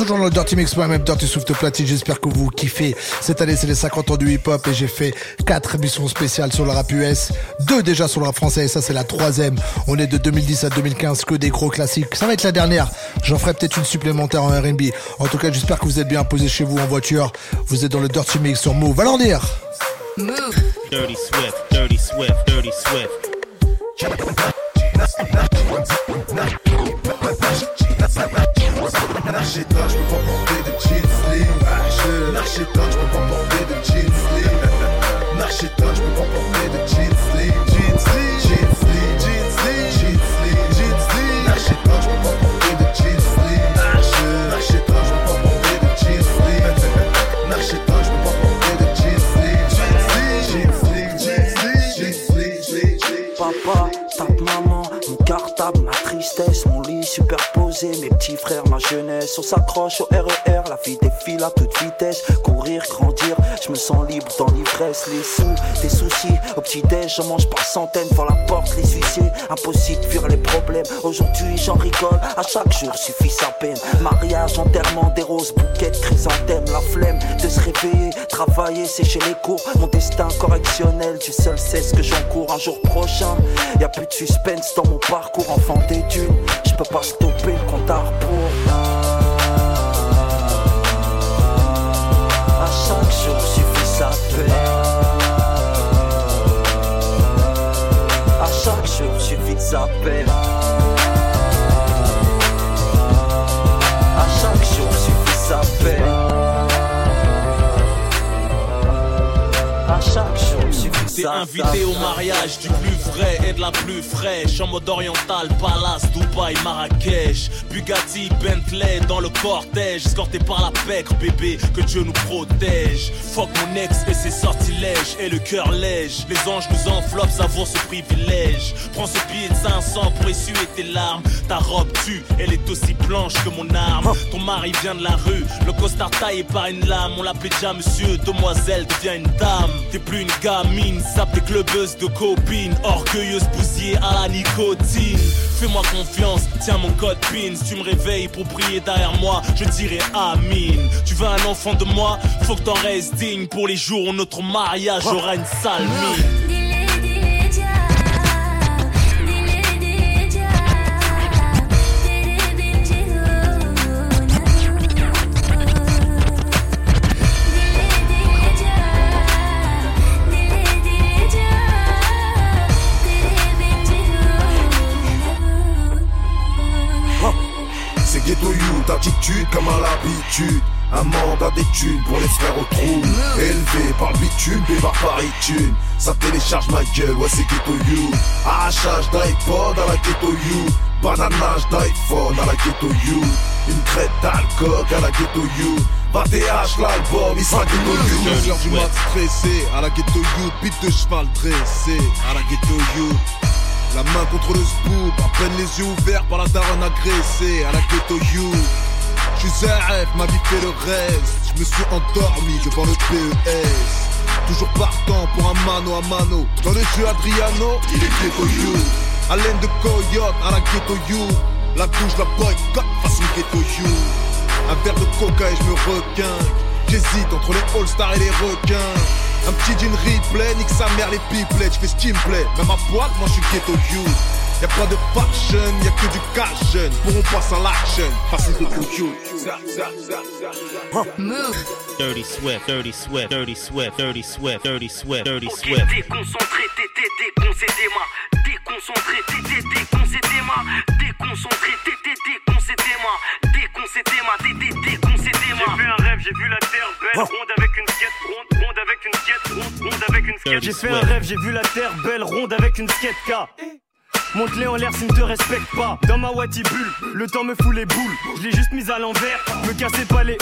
toujours dans le Dirty Mix, moi-même Dirty Souffle Platine. J'espère que vous kiffez. Cette année, c'est les 50 ans du hip-hop et j'ai fait quatre émissions spéciales sur le rap US, deux déjà sur le rap français et ça, c'est la troisième. On est de 2010 à 2015, que des gros classiques. Ça va être la dernière. J'en ferai peut-être une supplémentaire en R&B. En tout cas, j'espère que vous êtes bien posé chez vous en voiture. Vous êtes dans le Dirty Mix sur Move. Alors dire. Dirty Swift, Dirty Swift, Dirty Swift. On s'accroche au RER, la vie défile à toute vitesse. Courir, grandir, je me sens libre dans l'ivresse. Les sous, des soucis, au petit-déj, j'en mange par centaines. Devant la porte, les huissiers, impossible de fuir les problèmes. Aujourd'hui, j'en rigole, à chaque jour suffit sa peine. Mariage, enterrement, des roses, bouquets chrysanthèmes. La flemme de se réveiller, travailler, sécher les cours. Mon destin correctionnel, tu seul sais ce que j'encours. Un jour prochain, y a plus de suspense dans mon parcours. Enfant des dunes, je peux pas stopper le compte à rebours. Jour suffit sa peine. À chaque jour suffit sa peine. À chaque jour suffit T'es sa invité au mariage du plus et de la plus fraîche. En mode oriental, Palace, Dubaï, Marrakech. Bugatti, Bentley dans le cortège. Escorté par la pègre, bébé, que Dieu nous protège. Fuck mon ex et ses sortilèges. Et le cœur lège, les anges nous enveloppent, savoure ce privilège. Prends ce billet de 500 pour essuyer tes larmes. Ta robe tue, elle est aussi blanche que mon arme. Ton mari vient de la rue, le costard taillé par une lame. On l'appelait déjà monsieur, demoiselle devient une dame. T'es plus une gamine, sape des clubeuses de copines Orgueilleuse bousillée à la nicotine. Fais-moi confiance, tiens mon code PIN. Si tu me réveilles pour prier derrière moi, je dirai Amin. Tu veux un enfant de moi, faut que t'en restes digne. Pour les jours où notre mariage aura une sale mine comme à l'habitude. Un mandat d'études pour les frères au trou Élevé par le bitume, bébar par iTunes Ça télécharge ma gueule, ouais c'est ghetto youth Arrachage d'iPod à la ghetto youth Bananage d'iPhone à la ghetto youth Une crête d'alcool à la ghetto youth Va TH l'album, il sera ghetto youth 2h du mat stressé, à la ghetto youth, bite de cheval dressé, à la ghetto youth. La main contre le scoop, à peine les yeux ouverts par la daronne agressée, à la ghetto J'suis rêve, ma vie fait le reste. Je me suis endormi devant le PES. Toujours partant pour un mano à mano. Dans le jeu Adriano, il est ghetto youth. Haleine de coyote à la ghetto you. La douche, la boycott, façon ghetto you. Un verre de coca et je me requin. J'hésite entre les All-Stars et les requins. Un petit jean replay, nique sa mère les ce qui me plaît. Même à boîte, moi je suis ghetto you. Y'a pas de fashion, y'a que du cash jeune. Pourront passer à l'action, de. Dirty Swift, Dirty Swift, Dirty Swift, Dirty Swift, Dirty Swift, Dirty Swift. Déconcentré, t'étais déconcentré, moi. Déconcentré, t'étais déconcentré, moi. Déconcentré, t'étais déconcentré, moi. Déconcentré, moi. T'étais déconcentré, moi. J'ai vu un rêve, j'ai vu la terre belle, ronde avec une skate, ronde, ronde avec une skate, ronde, ronde avec une skate. J'ai fait un rêve, j'ai vu la terre belle, ronde avec une skate K. Monte-les en l'air s'il ne te respecte pas. Dans ma bulle, le temps me fout les boules. Je l'ai juste mise à l'envers, me cassez pas les.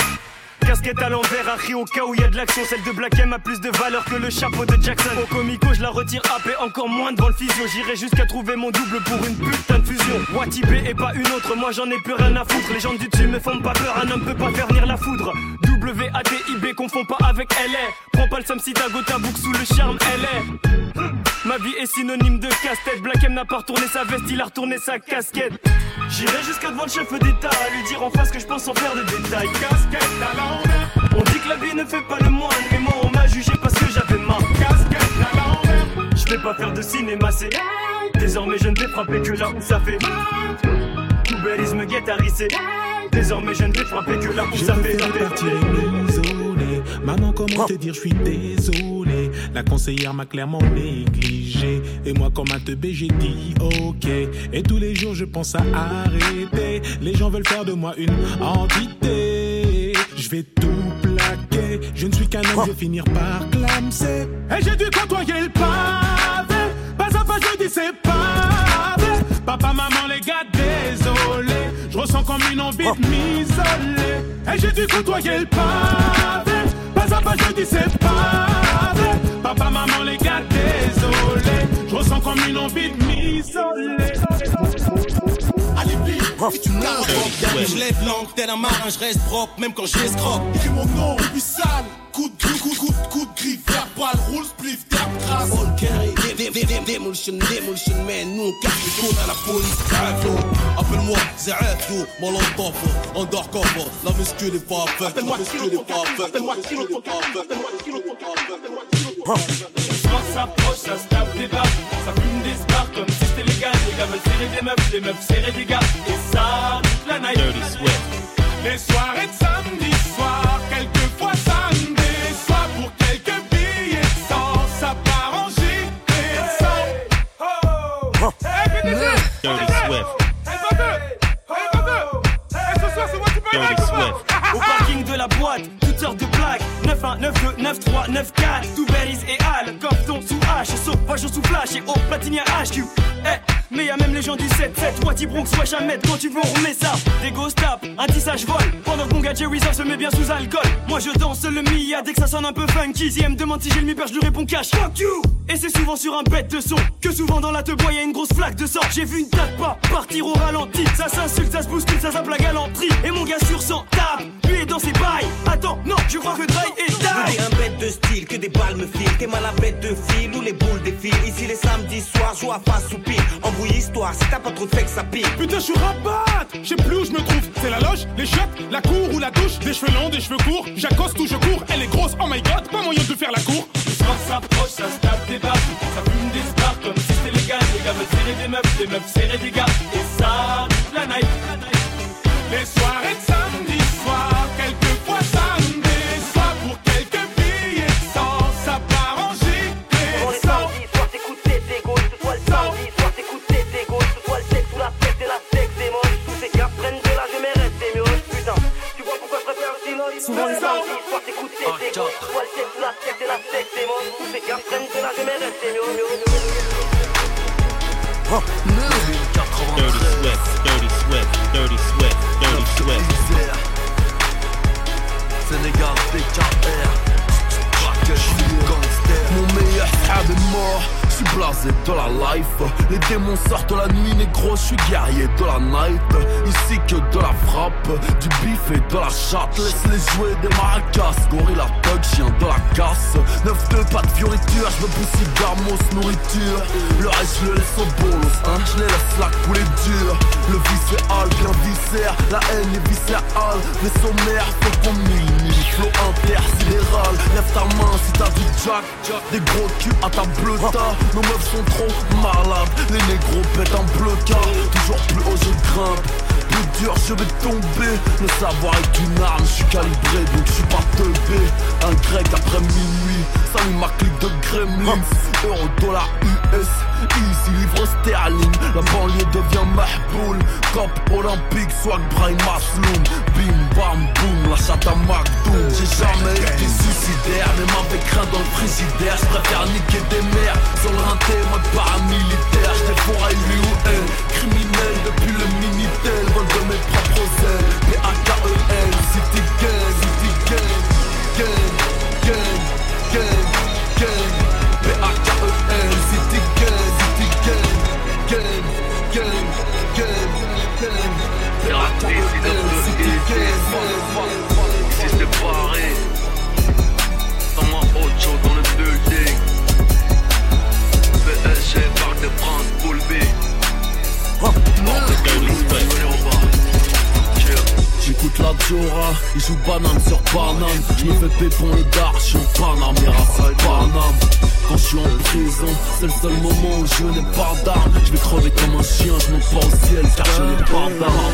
Casquette à l'envers, Harry au cas où y a de l'action. Celle de Black M a plus de valeur que le chapeau de Jackson. Au comico, je la retire AP encore moins devant le physio. J'irai jusqu'à trouver mon double pour une putain de fusion. Wati B et pas une autre, moi j'en ai plus rien à foutre. Les gens du dessus me font pas peur, un homme peut pas faire venir la foudre. W-A-T-I-B, confond pas avec LA. Prends pas le sam si ta go ta boucle sous le charme, LA. Ma vie est synonyme de casse-tête. Black M n'a pas retourné sa veste, il a retourné sa casquette. J'irai jusqu'à devant le chef d'État à lui dire en face que je pense sans faire de détails. Casquette à l'envers. On dit que la vie ne fait pas le moine, mais moi on m'a jugé parce que j'avais ma casquette à l'envers. Je vais pas faire de cinéma, c'est Désormais je ne vais frapper que là où ça fait Poubellisme guettarisé Désormais je ne vais frapper que là où ça fait. Maman, comment te dire, je suis désolé. La conseillère m'a clairement négligé. Et moi, comme un teubé, j'ai dit ok. Et tous les jours, je pense à arrêter. Les gens veulent faire de moi une entité. Je vais tout plaquer. Je ne suis qu'un homme, je vais finir par clamser. Et j'ai dû côtoyer le pavé. Pas à pas, je dis c'est pavé. Papa, maman, les gars, désolé. Je ressens comme une envie de m'isoler. Et j'ai dû côtoyer le pavé. Pas à pas, je dis c'est pavé. Papa, maman, les gars, désolé. Je ressens comme une envie de m'isoler. Si tu me la Je lève langue, tel un marin, je reste propre, même quand j'escroque. Écris mon nom, puis sale. Coup de coup, coup de griffe, verbal, roule, spliff, terre, crasse. All carry, demolition, demolition, man. Nous, on casse les à la police? Yo. Appelle-moi Zaef, yo. Molotov, undercover. La muscu n'est pas faite. La muscu n'est pas faite. Appelle-moi Kilo, ton Appelle-moi Kilo, Quand ça s'approche, ça se tape des barres. Ça fume des stars comme si c'était légal. Les gars veulent serrer des meufs, les meufs serrer des gars. Et ça, la night. Les soirées de samedi soir, quelquefois Dirty la commande. Swift. Au parking de la boîte, toutes sortes de plaques 9-1, 9-2, 9-3, 9-4 Tout Berries et Al, Cofton sous H. Sauvage sous flash et au Platinia HQ Eh, mais y'a même les gens du 7-7 Wati Bronx, wesh Ahmed, quand tu veux on ça. Des ghost tap, un tissage vol Pendant que mon gars Jerry se met bien sous alcool. Moi je danse le Mia dès que ça sonne un peu funky. Si me demande si j'ai le mi je lui réponds cash. Fuck you! Et c'est souvent sur un bête de son Que souvent dans la te bois y'a une grosse flaque de sang. J'ai vu une tête pas partir au ralenti. Ça s'insulte, ça se bouscule, ça zappe la galanterie. Et mon gars sur 100 tape, lui est dans ses bails. Attends, non, je crois que Dry des un bête de style, que des balles me filent. T'es mal à bête de fil ou les boules défilent. Ici les samedis soirs, joue à face ou pile. Embrouille histoire, si t'as pas trop de fait que ça pique. Putain, je suis rabat Je sais plus où je me trouve. C'est la loge, les chiottes, la cour ou la douche. Des cheveux longs, des cheveux courts. J'accoste ou je cours. Elle est grosse, oh my god, pas moyen de faire la cour. Quand ça s'approche, ça se tape des barres Ça fume des stars comme si c'était légal Les gars veulent serrer des meufs, les meufs serrer des gars Et ça, toute la night Les soirées de samedi joue banane sur banane. Je me fais pépon le dar, je suis en Paname, Paname. Quand je suis en prison, c'est le seul moment où je n'ai pas d'armes. Je vais crever comme un chien, je pas au ciel car je n'ai pas d'armes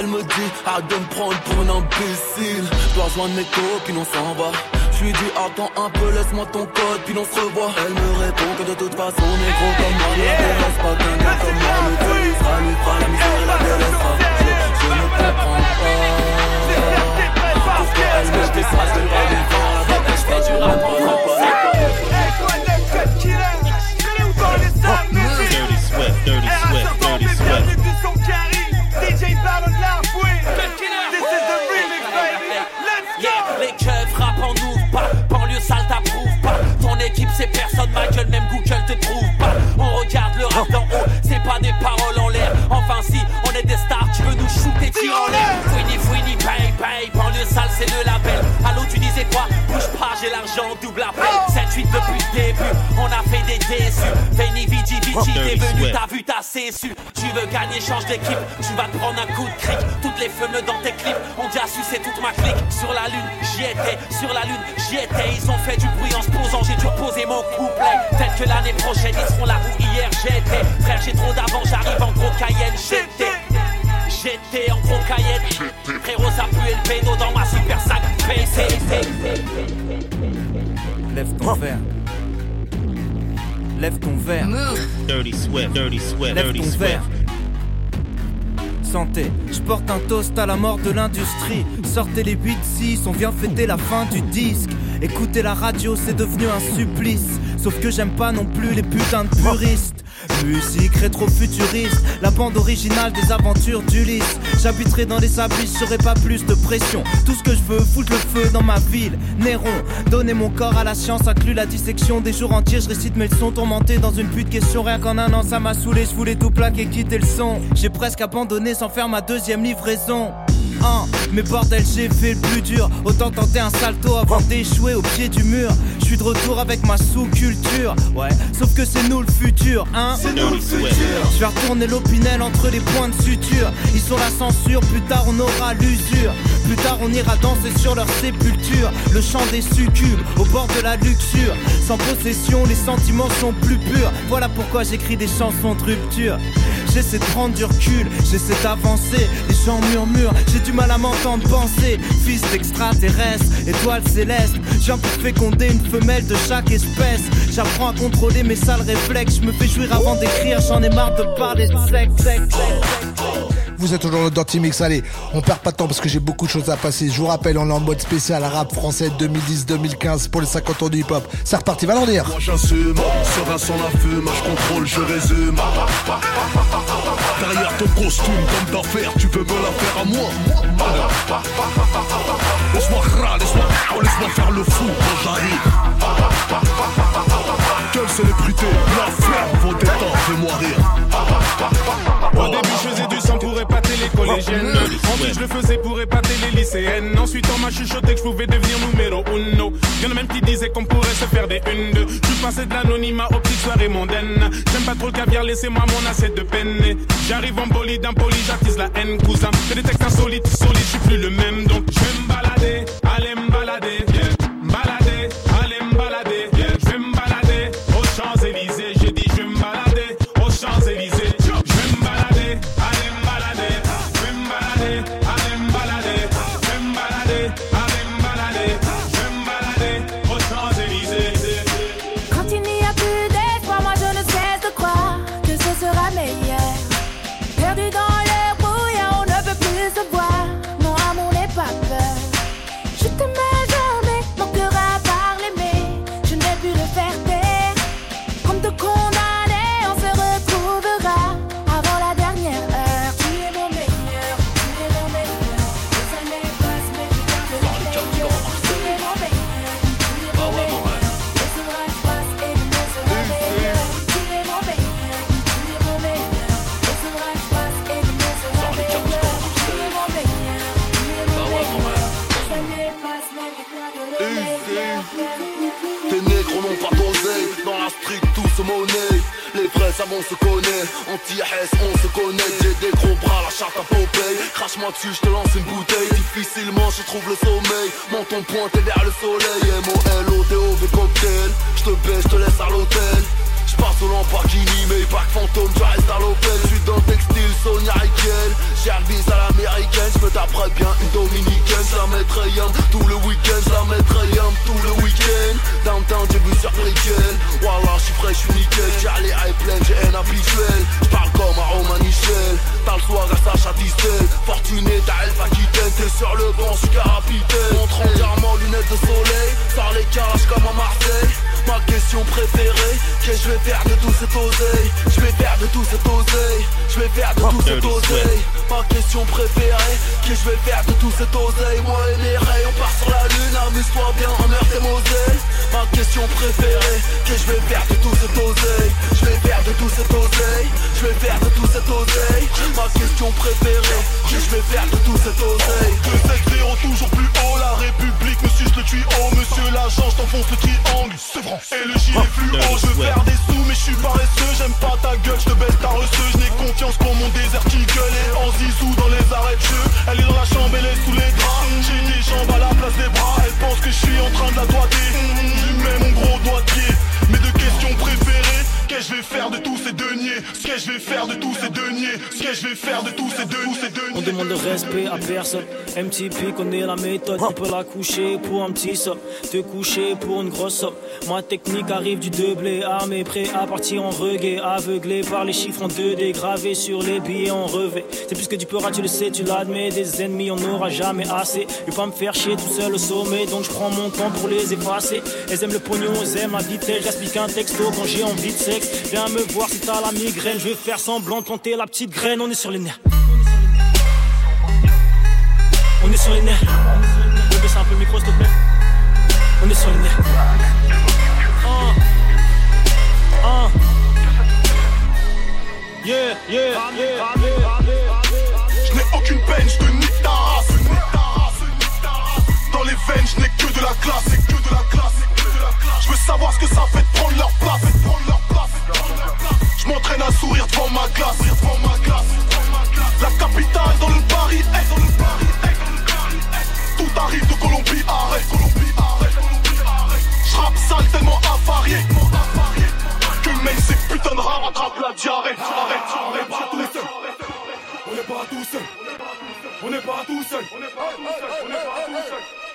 Elle me dit arrête de me prendre pour un imbécile. Dois rejoindre mes copines on s'en va? Je lui dis attends un peu laisse-moi ton code puis on se revoit Elle me répond que de toute façon négro comme moi. Ne m'intéresse pas qu'un gars comme moi. Le cœur lui fera, lui fera la misère et la délaissera je, je ne comprends pas. Pourquoi elle me ça je pas lui faire la Je fais du rap On regarde le rap d'en haut, c'est pas des paroles en sale c'est le label. Allô, tu disais quoi? Bouge pas, j'ai l'argent, double appel. 7-8 depuis le début, on a fait des déçus. Veni, Vidi, Vidi, t'es venu, t'as vu, t'as cessu. Tu veux gagner, change d'équipe, tu vas te prendre un coup de cric. Toutes les fumeux dans tes clips, on dit su, c'est toute ma clique. Sur la lune, j'y étais, sur la lune, j'y étais. Ils ont fait du bruit en se posant, j'ai dû poser mon couplet. Peut-être que l'année prochaine, ils seront là où hier j'étais. Frère, j'ai trop d'avant, j'arrive en gros Cayenne, j'étais. J'étais en gros Cayenne. Frérot, ça pue le pédo dans ma super sac. Lève ton verre. Lève ton verre. Dirty Swift, Dirty Swift, Lève Dirty ton verre. Santé, je porte un toast à la mort de l'industrie. Sortez les 8-6, on vient fêter la fin du disque. Écouter la radio, c'est devenu un supplice. Sauf que j'aime pas non plus les putains de puristes. Musique rétro-futuriste, la bande originale des aventures d'Ulysse. J'habiterai dans les abysses, j'aurai pas plus de pression. Tout ce que je veux, foutre le feu dans ma ville. Néron, donner mon corps à la science, inclut la dissection des jours entiers. Je récite mes leçons tourmentés dans une pute question. Rien qu'en un an, ça m'a saoulé, je voulais tout plaquer, quitter le son. J'ai presque abandonné sans faire ma deuxième livraison. Hein, mais bordel, j'ai fait le plus dur. Autant tenter un salto avant d'échouer au pied du mur. Je suis de retour avec ma sous-culture. Ouais, sauf que c'est nous le futur, hein. C'est nous le futur. Je vais retourner l'opinel entre les points de suture. Ils sont la censure, plus tard on aura l'usure. Plus tard on ira danser sur leur sépulture. Le chant des succubes, au bord de la luxure. Sans possession, les sentiments sont plus purs. Voilà pourquoi j'écris des chansons de rupture. J'essaie de prendre du recul, j'essaie d'avancer. Les gens murmurent, j'ai du mal à m'entendre penser. Fils d'extraterrestre, étoile céleste. J'ai pour féconder une femelle de chaque espèce. J'apprends à contrôler mes sales réflexes. Je me fais jouir avant d'écrire, j'en ai marre de parler de sexe. sexe, sexe. Vous êtes toujours le Dirty Mix. Allez, on perd pas de temps parce que j'ai beaucoup de choses à passer. Je vous rappelle, on est en mode spécial rap français 2010-2015 pour les 50 ans du hip-hop. C'est reparti, va l'en dire. Moi j'assume, serein sans la fume, je contrôle, je résume. Derrière ton costume, comme d'affaires, tu veux me la faire à moi. Laisse-moi râler, laisse-moi laisse-moi faire le fou quand j'arrive. Quelle célébrité, la flamme, vos détentes, fais-moi rire. Au début, je faisais du sang pour épater les collégiennes. Ensuite, je le faisais pour épater les lycéennes. Ensuite, on m'a chuchoté que je pouvais devenir numéro uno. Y'en a même qui disaient qu'on pourrait se faire des une deux. Je passé de l'anonymat aux petites soirées mondaines. J'aime pas trop le caviar, laissez-moi mon assiette de peine. J'arrive en bolide, impoli, j'attise la haine, cousin. C'est des textes insolites, solides, je suis plus le même. Donc, je vais me balader, aller me balader, anti-S on se connaît. J'ai des gros bras, la charte à Popeye. Crache-moi dessus, je te lance une bouteille. Difficilement je trouve le sommeil. Menton pointé vers le soleil. M-O-L-O-D-O-V cocktail. Je te baisse, je te laisse à l'hôtel. Je passe au Lamborghini, mais pas que fantôme, je reste à l'Opel. Je suis dans le textile, Sonia Riquel. J'ai bis à l'américaine, je me taperais bien une dominicaine. Je la mettrais yam tout le week-end, je la mettrais yam tout le week-end. Downtown, j'ai vu sur Brickell. Wallah, je suis frais, je suis nickel. Charlie High pleine, j'ai un habituel. Je parle comme à Roman Michel. T'as le soir à Sacha Distel. Fortuné, t'as Elf Aquitaine. T'es sur le banc, je suis capitaine. Montre entièrement lunettes de soleil. Sors les cages comme à Marseille. Ma question préférée, que je vais faire de tout cet oseille. Je vais faire de tout cet oseille. Je vais faire de tout cet oseille. Ma question préférée, que je vais faire de tout cet oseille. Moi et mes rayons, on part sur la lune, amuse-toi bien en meurtre et Moselle Ma question préférée, que je vais faire de tout cet oseille. Je vais faire de tout cet oseille. Je vais faire de tout cet oseille. Ma question préférée, que je vais faire de tout cet oseille. 2 toujours plus haut, la République me suce le tuyau Monsieur. L'agent, je t'enfonce le triangle. C'est vrai. Et le gilet fluo, je veux faire des sous mais je suis paresseux J'aime pas ta gueule, je te baisse ta n'ai confiance qu'en mon désert qui gueule. Et en zizou dans les arrêts de jeu Elle est dans la chambre, elle est sous les draps. J'ai des jambes à la place des bras Elle pense que je suis en train de la doigter. Lui mets mon gros doigt de pied Mes deux questions préférées que je vais faire de tous ces deniers Ce que je vais faire de tous ces deniers Ce que je vais faire de tous ces deniers On demande de respect à personne. MTP connaît la méthode. On peut la coucher pour un petit somme. Te coucher pour une grosse somme. Ma technique arrive du doublé. Armé, prêt à partir en reggae. Aveuglé par les chiffres en 2D. Gravés sur les billets en revêt. C'est plus que du peur, tu le sais, tu l'admets. Des ennemis, on n'aura jamais assez. Je vais pas me faire chier tout seul au sommet. Donc je prends mon temps pour les effacer. Elles aiment le pognon, elles aiment la vitesse. J'explique un texto quand j'ai envie de sexe. Viens me voir si t'as la migraine. Je vais faire semblant de planter la petite graine. On est sur les nerfs. On est sur les nerfs. Vais baisser un peu le micro s'il te plaît. On est sur les nerfs. Un. Un. Yeah, yeah, yeah. Je n'ai aucune peine, je te nique ta race. Dans les veines, je n'ai que de la classe. Que de la classe. Je veux savoir ce que ça fait de prendre leur place. Je m'entraîne à sourire devant ma classe. La capitale dans le Paris. dans le Paris, hey. Tout arrive de Colombie, arrête. Colombie. Je rappe sale tellement avarié. Que même ces putains de rats attrapent la diarrhée. Arrête, on n'est pas tout seul. On n'est pas tout seul. On n'est pas tout seul. On n'est pas tout seul. On n'est pas tout seul.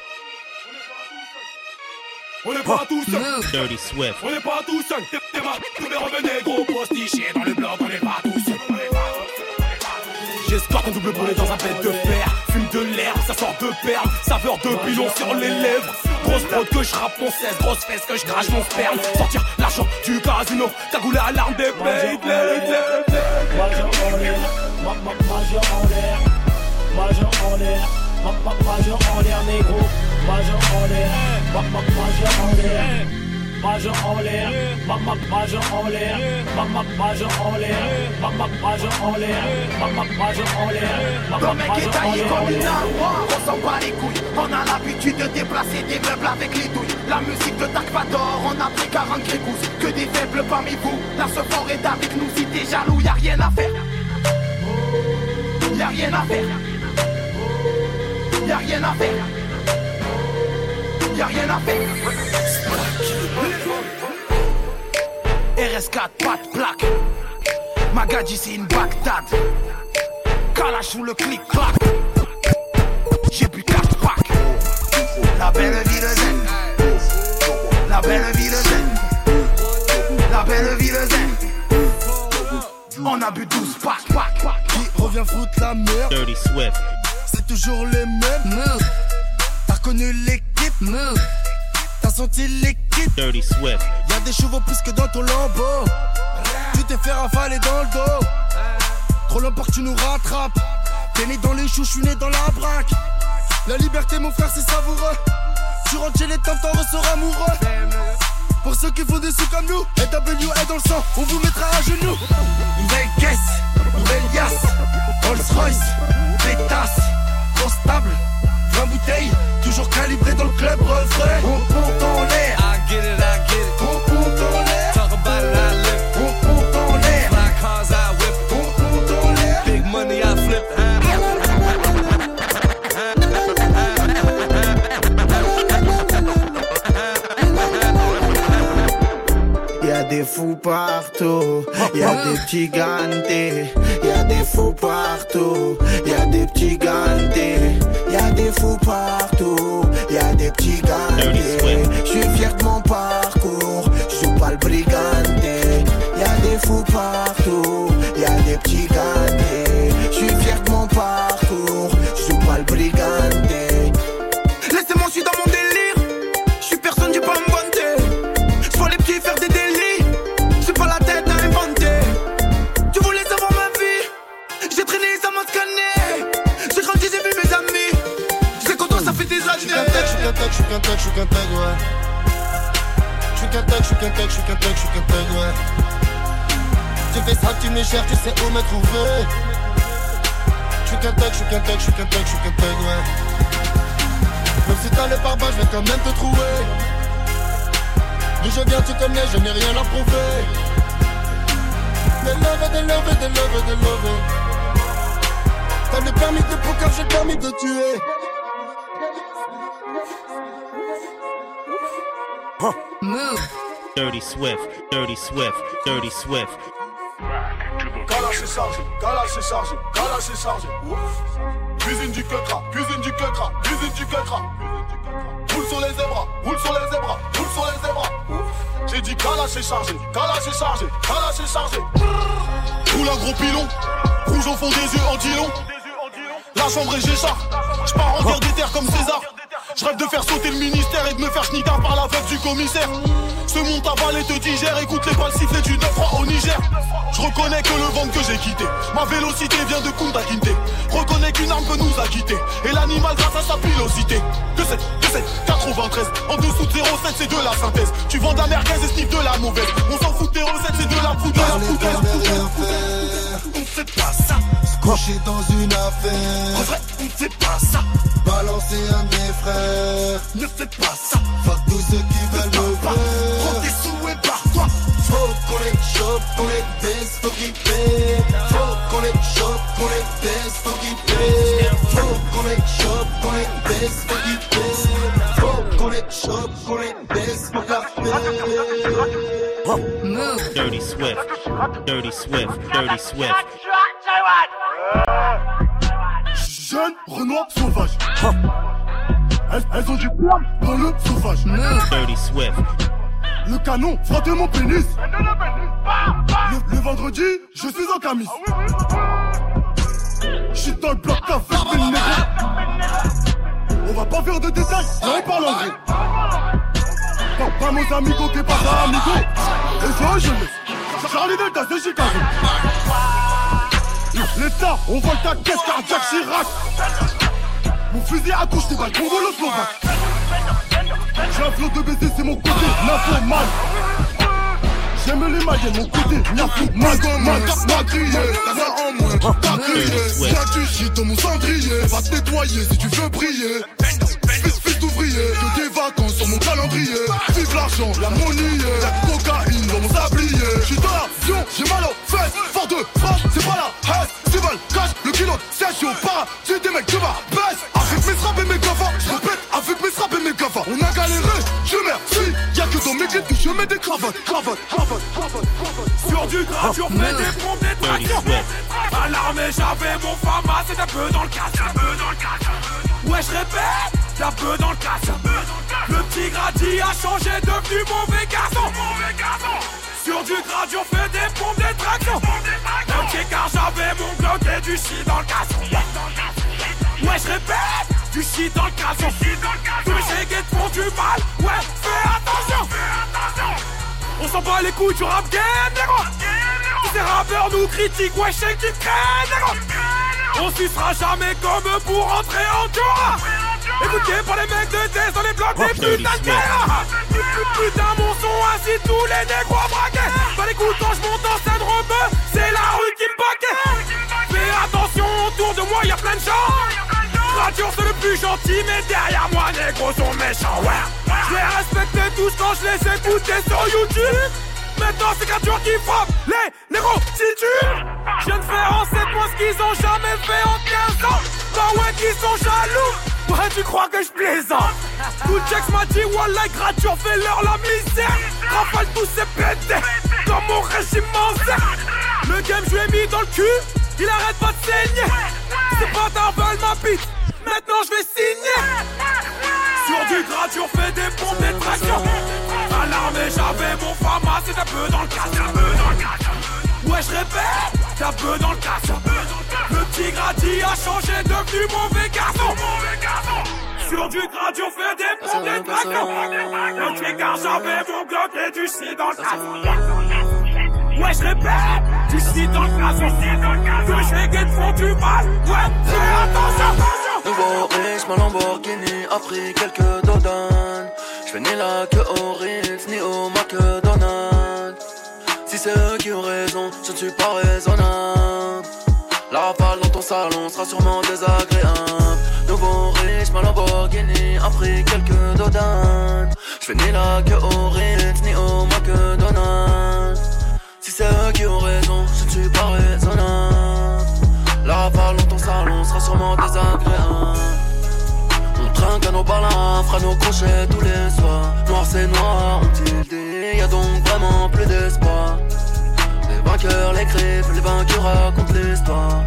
On n'est pas tout seul. Dirty Swift. On n'est pas tout seul. T'es ma, tous mes revenez gros postichiers dans le bloc. On n'est pas tout seul. J'espère qu'on brûler dans un bête de fer. Fume de l'herbe, ça sort de perles. Saveur de pilon sur les lèvres. Grosse prod que je rappe mon 16, grosse fesse que je crache mon sperme. Sortir l'argent du casino, cagoulé à l'arme des pays. Majeur en l'air, majeur en l'air, majeur en l'air, majeur en l'air, négro, majeur en l'air, majeur en l'air. Majeur en l'air, majeur en l'air, majeur en l'air, majeur en l'air, majeur en l'air, Ton mec est taillé comme une majeur on s'en bat les couilles. On a l'habitude de déplacer des meubles avec les douilles. La musique de Dark Vador, on a pris 40 grégouses Que des faibles parmi vous, la ce fort est avec nous Si t'es jaloux, y'a rien à faire. Y'a rien à faire. Y'a rien à faire Y'a rien à faire. RS4, pas de plaque. Magadji c'est une Bagdad. Kalash ou le clic-clac J'ai bu 4 packs. La belle vie de zen. La belle vie de zen. La belle vie de zen. On a bu 12 packs. Qui revient foutre la merde Dirty Swift. C'est toujours les mêmes. T'as reconnu T'as senti l'équipe? Dirty Swift. Y'a des chevaux plus que dans ton lambeau. Tu t'es fait rafaler dans le dos. Trop longtemps que tu nous rattrapes. T'es né dans les choux, je suis né dans la braque. La liberté mon frère c'est savoureux. Tu rentres chez les temps, t'en ressors amoureux. Pour ceux qui font des sous comme nous NWA dans le sang, on vous mettra à genoux. Nouvelle caisse, nouvelle yasse Rolls Royce, pétasse Constable, 20 bouteilles Toujours calibré dans le club refrain. On compte en l'air I get it, I get it. On compte en l'air Talk about it, I live. On compte en l'air Fly cars, I whip. On compte en l'air Big money, I flip. Y'a des fous partout, y'a des petits gantés, y'a des fous partout, y'a des petits gantés, y'a des fous partout, y'a des petits gantés. J'suis fier de mon parcours, j'joue pas le briganté. Y'a des fous partout, y'a des petits gantés. Suis qu'un tag, je suis qu'un tag, je suis qu'un tag, ouais. Même si t'as le pare je vais quand même te trouver. D'où je viens, tu connais, je n'ai rien à prouver. Des love, des love, des love, des love. T'as le permis de poker, j'ai le permis de tuer. Dirty Swift. Dirty Swift. Dirty Swift. Kalash est chargé, Kalash est chargé, Kalash est chargé. Ouf. Cuisine du quetra, cuisine du quetra, cuisine du quetra. Roule sur les zébras, roule sur les zébras, roule sur les zébras. J'ai dit Kalash est chargé, Kalash est chargé, Kalash est chargé. Roule un gros pilon, rouge au fond des yeux en dilon. La chambre est Géchard, je pars en guerre des terres comme César. Je rêve de faire sauter le ministère et de me faire schnitter par la veuve du commissaire. Ce monte à balle et te digère, écoute les balles siffler du 9 au Niger. Je reconnais que le ventre que j'ai quitté, ma vélocité vient de Kunta Kinte. Reconnais qu'une arme peut nous a quittés, et l'animal grâce à sa pilosité. Que c'est, que c'est, 93, en dessous de 0,7 c'est de la synthèse. Tu vends de la merguez et sniff de la mauvaise. On s'en fout de tes recettes, c'est de la foudre, de la foudre. On fait pas ça. Couché dans une affaire. En vrai, on fait pas ça. Balancer un de mes frères. Ne fais pas ça. Fuck tous ceux qui veulent me Prends voir. tes sous et barre-toi. Faut qu'on les chope, qu'on les baisse, faut qu'ils paient. Faut qu'on les chope, qu'on les baisse, faut qu'ils paient. Faut qu'on les chope, qu'on les baisse, faut qu'ils paient. Faut qu'on les chope, qu'on les baisse, faut qu'ils Dirty Swift. Dirty Swift. Dirty Swift. Jeune Renoir sauvage. Elles, elles ont du poids dans le sauvage. Dirty Swift. Le canon frotte mon pénis. Le, le vendredi, je suis en camis. J'suis dans le bloc à faire le négro. On va pas faire de détails, on parle en gros. Vamos amigos, que pasa amigo Et je laisse Charlie Delta, c'est Chicago L'État, on vole ta caisse cardiaque Chirac. Mon fusil à touche, t'es pas le congolo-slovaque J'ai un flot de baiser, c'est mon côté, l'info mal. J'aime les mailles, mon côté, l'info mal Mal, m'a crié, t'as ça en moins, t'as crié Viens tu chies dans mon cendrier, va te nettoyer si tu veux briller. Fils, fils d'ouvrier, que des vacances sur mon calendrier. Vive l'argent, la monnaie, dans mon sablier. J'suis dans l'avion, j'ai mal aux fesses, fort de c'est pas la haine. Cache, le kilo, sèche au J'ai des mecs de ma baisse. Avec mes straps et mes gaffas, j'répète, avec mes straps et mes gaffas On a galéré, je merci Y'a que dans mes clips que je mets des cravates, cravates, cravates, cravates, cravates. Sur du gras, on fait des pompes, des tractions À l'armée, j'avais mon fama, c'est un peu dans le casse, un peu dans le casse Ouais, je un peu dans le casse Le petit gradi a changé, devenu mauvais garçon. Sur du gradi, on fait des pompes, des tractions. Ok, car j'avais mon glock et du shit dans le casson Ouais, je répète, du shit dans le casson Tous les font du mal, ouais, fais attention. On s'en bat les couilles du rap game, négro Ces rappeurs nous critiquent, ouais, shake qui traîne, négro On s'y sera jamais comme eux pour rentrer en Dura Écoutez par les mecs de test dans les blocs des putains de guerre Putain mon son ainsi tous les négros braquer. Pas l'écoute quand je monte en scène rebeu C'est la rue qui me baquait Fais attention autour de moi y'a plein de gens. Radio c'est le plus gentil mais derrière moi négros sont méchants. Ouais. Je les respectais tous quand je les écoutais sur YouTube. Maintenant c'est Gradure qui frappe les négros si tu Je viens de faire en 7 mois ce qu'ils ont jamais fait en 15 ans. Bah ouais qu'ils sont jaloux Ouais tu crois que je plaisante? Jax m'a dit Wallah Gradure fais leur la misère. Rafale tous ces pétés Dans mon régiment Le game je lui ai mis dans le cul Il arrête pas de saigner. C'est pas veulent ma bite Maintenant je vais signer. Sur du Gradure fait des pompes des tractions. À l'armée j'avais mon fama C'est un peu dans le casse Ouais je répète Un peu dans le casse Le petit Grady a changé devenu mauvais garçon. Sur du Grady on fait des pompes des tractions Ok car j'avais mon glock et du shit dans le casse Ouais je répète Du shit dans le casse Tous les chégués te font du mal Ouais fais attention. Nouveau riche, ma Lamborghini a pris quelques dodanes. J'fais ni la queue au Ritz, ni au McDonald's. Si c'est eux qui ont raison, je ne suis pas raisonnable. La rafale dans ton salon sera sûrement désagréable. Nouveau riche, ma Lamborghini a pris quelques dodanes. J'fais ni la queue au Ritz, ni au McDonald's. Si c'est eux qui ont raison, je ne suis pas raisonnable. La rafale dans ton salon sera sûrement désagréable. Trinque à nos balins, fera nos tous les soirs. Noir c'est noir, on tilde, y a donc vraiment plus d'espoir. Les vainqueurs, les crèves, les vainqueurs racontent l'histoire.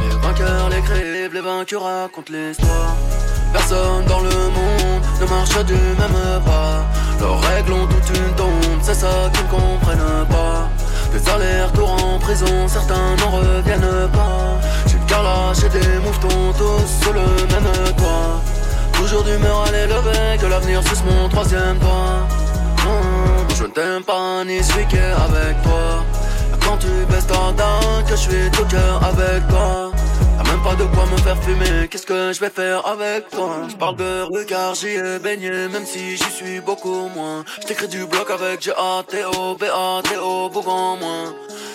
Les vainqueurs, les crèves, les vainqueurs racontent l'histoire. Personne dans le monde ne marche du même pas. Leurs règles ont toute une tombe, c'est ça qu'ils ne comprennent pas. Des allers-retours en prison, certains n'en reviennent pas. J'ai une carlache et des mouvements tous sur le même toit. Toujours d'humeur à l'élever, que l'avenir suce mon troisième. Non, je ne t'aime pas ni celui qui est avec toi. Quand tu baisses ta dent, que je suis tout cœur avec toi. Y'a même pas de quoi me faire fumer, qu'est-ce que je vais faire avec toi? Je parle de regard, j'y ai baigné, même si j'y suis beaucoup moins. Je du bloc avec G-A-T-O, B-A-T-O, beaucoup moins.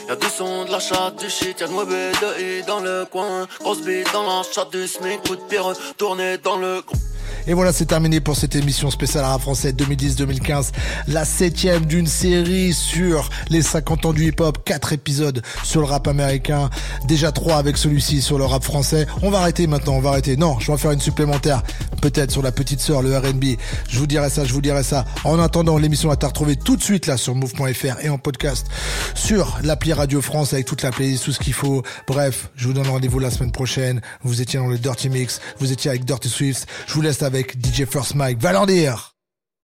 Y'a du son, de la chatte, du shit, y'a de mauvais I dans le coin. Grosse bite dans la chatte du SMIC, coup de pierre tourné dans le groupe. Et voilà, c'est terminé pour cette émission spéciale rap français 2010-2015. La septième d'une série sur les 50 ans du hip-hop. Quatre épisodes sur le rap américain. Déjà trois avec celui-ci sur le rap français. On va arrêter maintenant, on va arrêter. Non, je vais en faire une supplémentaire. Peut-être sur la petite sœur, le R&B. Je vous dirai ça, je vous dirai ça. En attendant, l'émission va être retrouvée tout de suite là sur move.fr et en podcast sur l'appli Radio France avec toute la playlist, tout ce qu'il faut. Bref, je vous donne rendez-vous la semaine prochaine. Vous étiez dans le Dirty Mix. Vous étiez avec Dirty Swift. Je vous laisse avec DJ First Mike. Valendir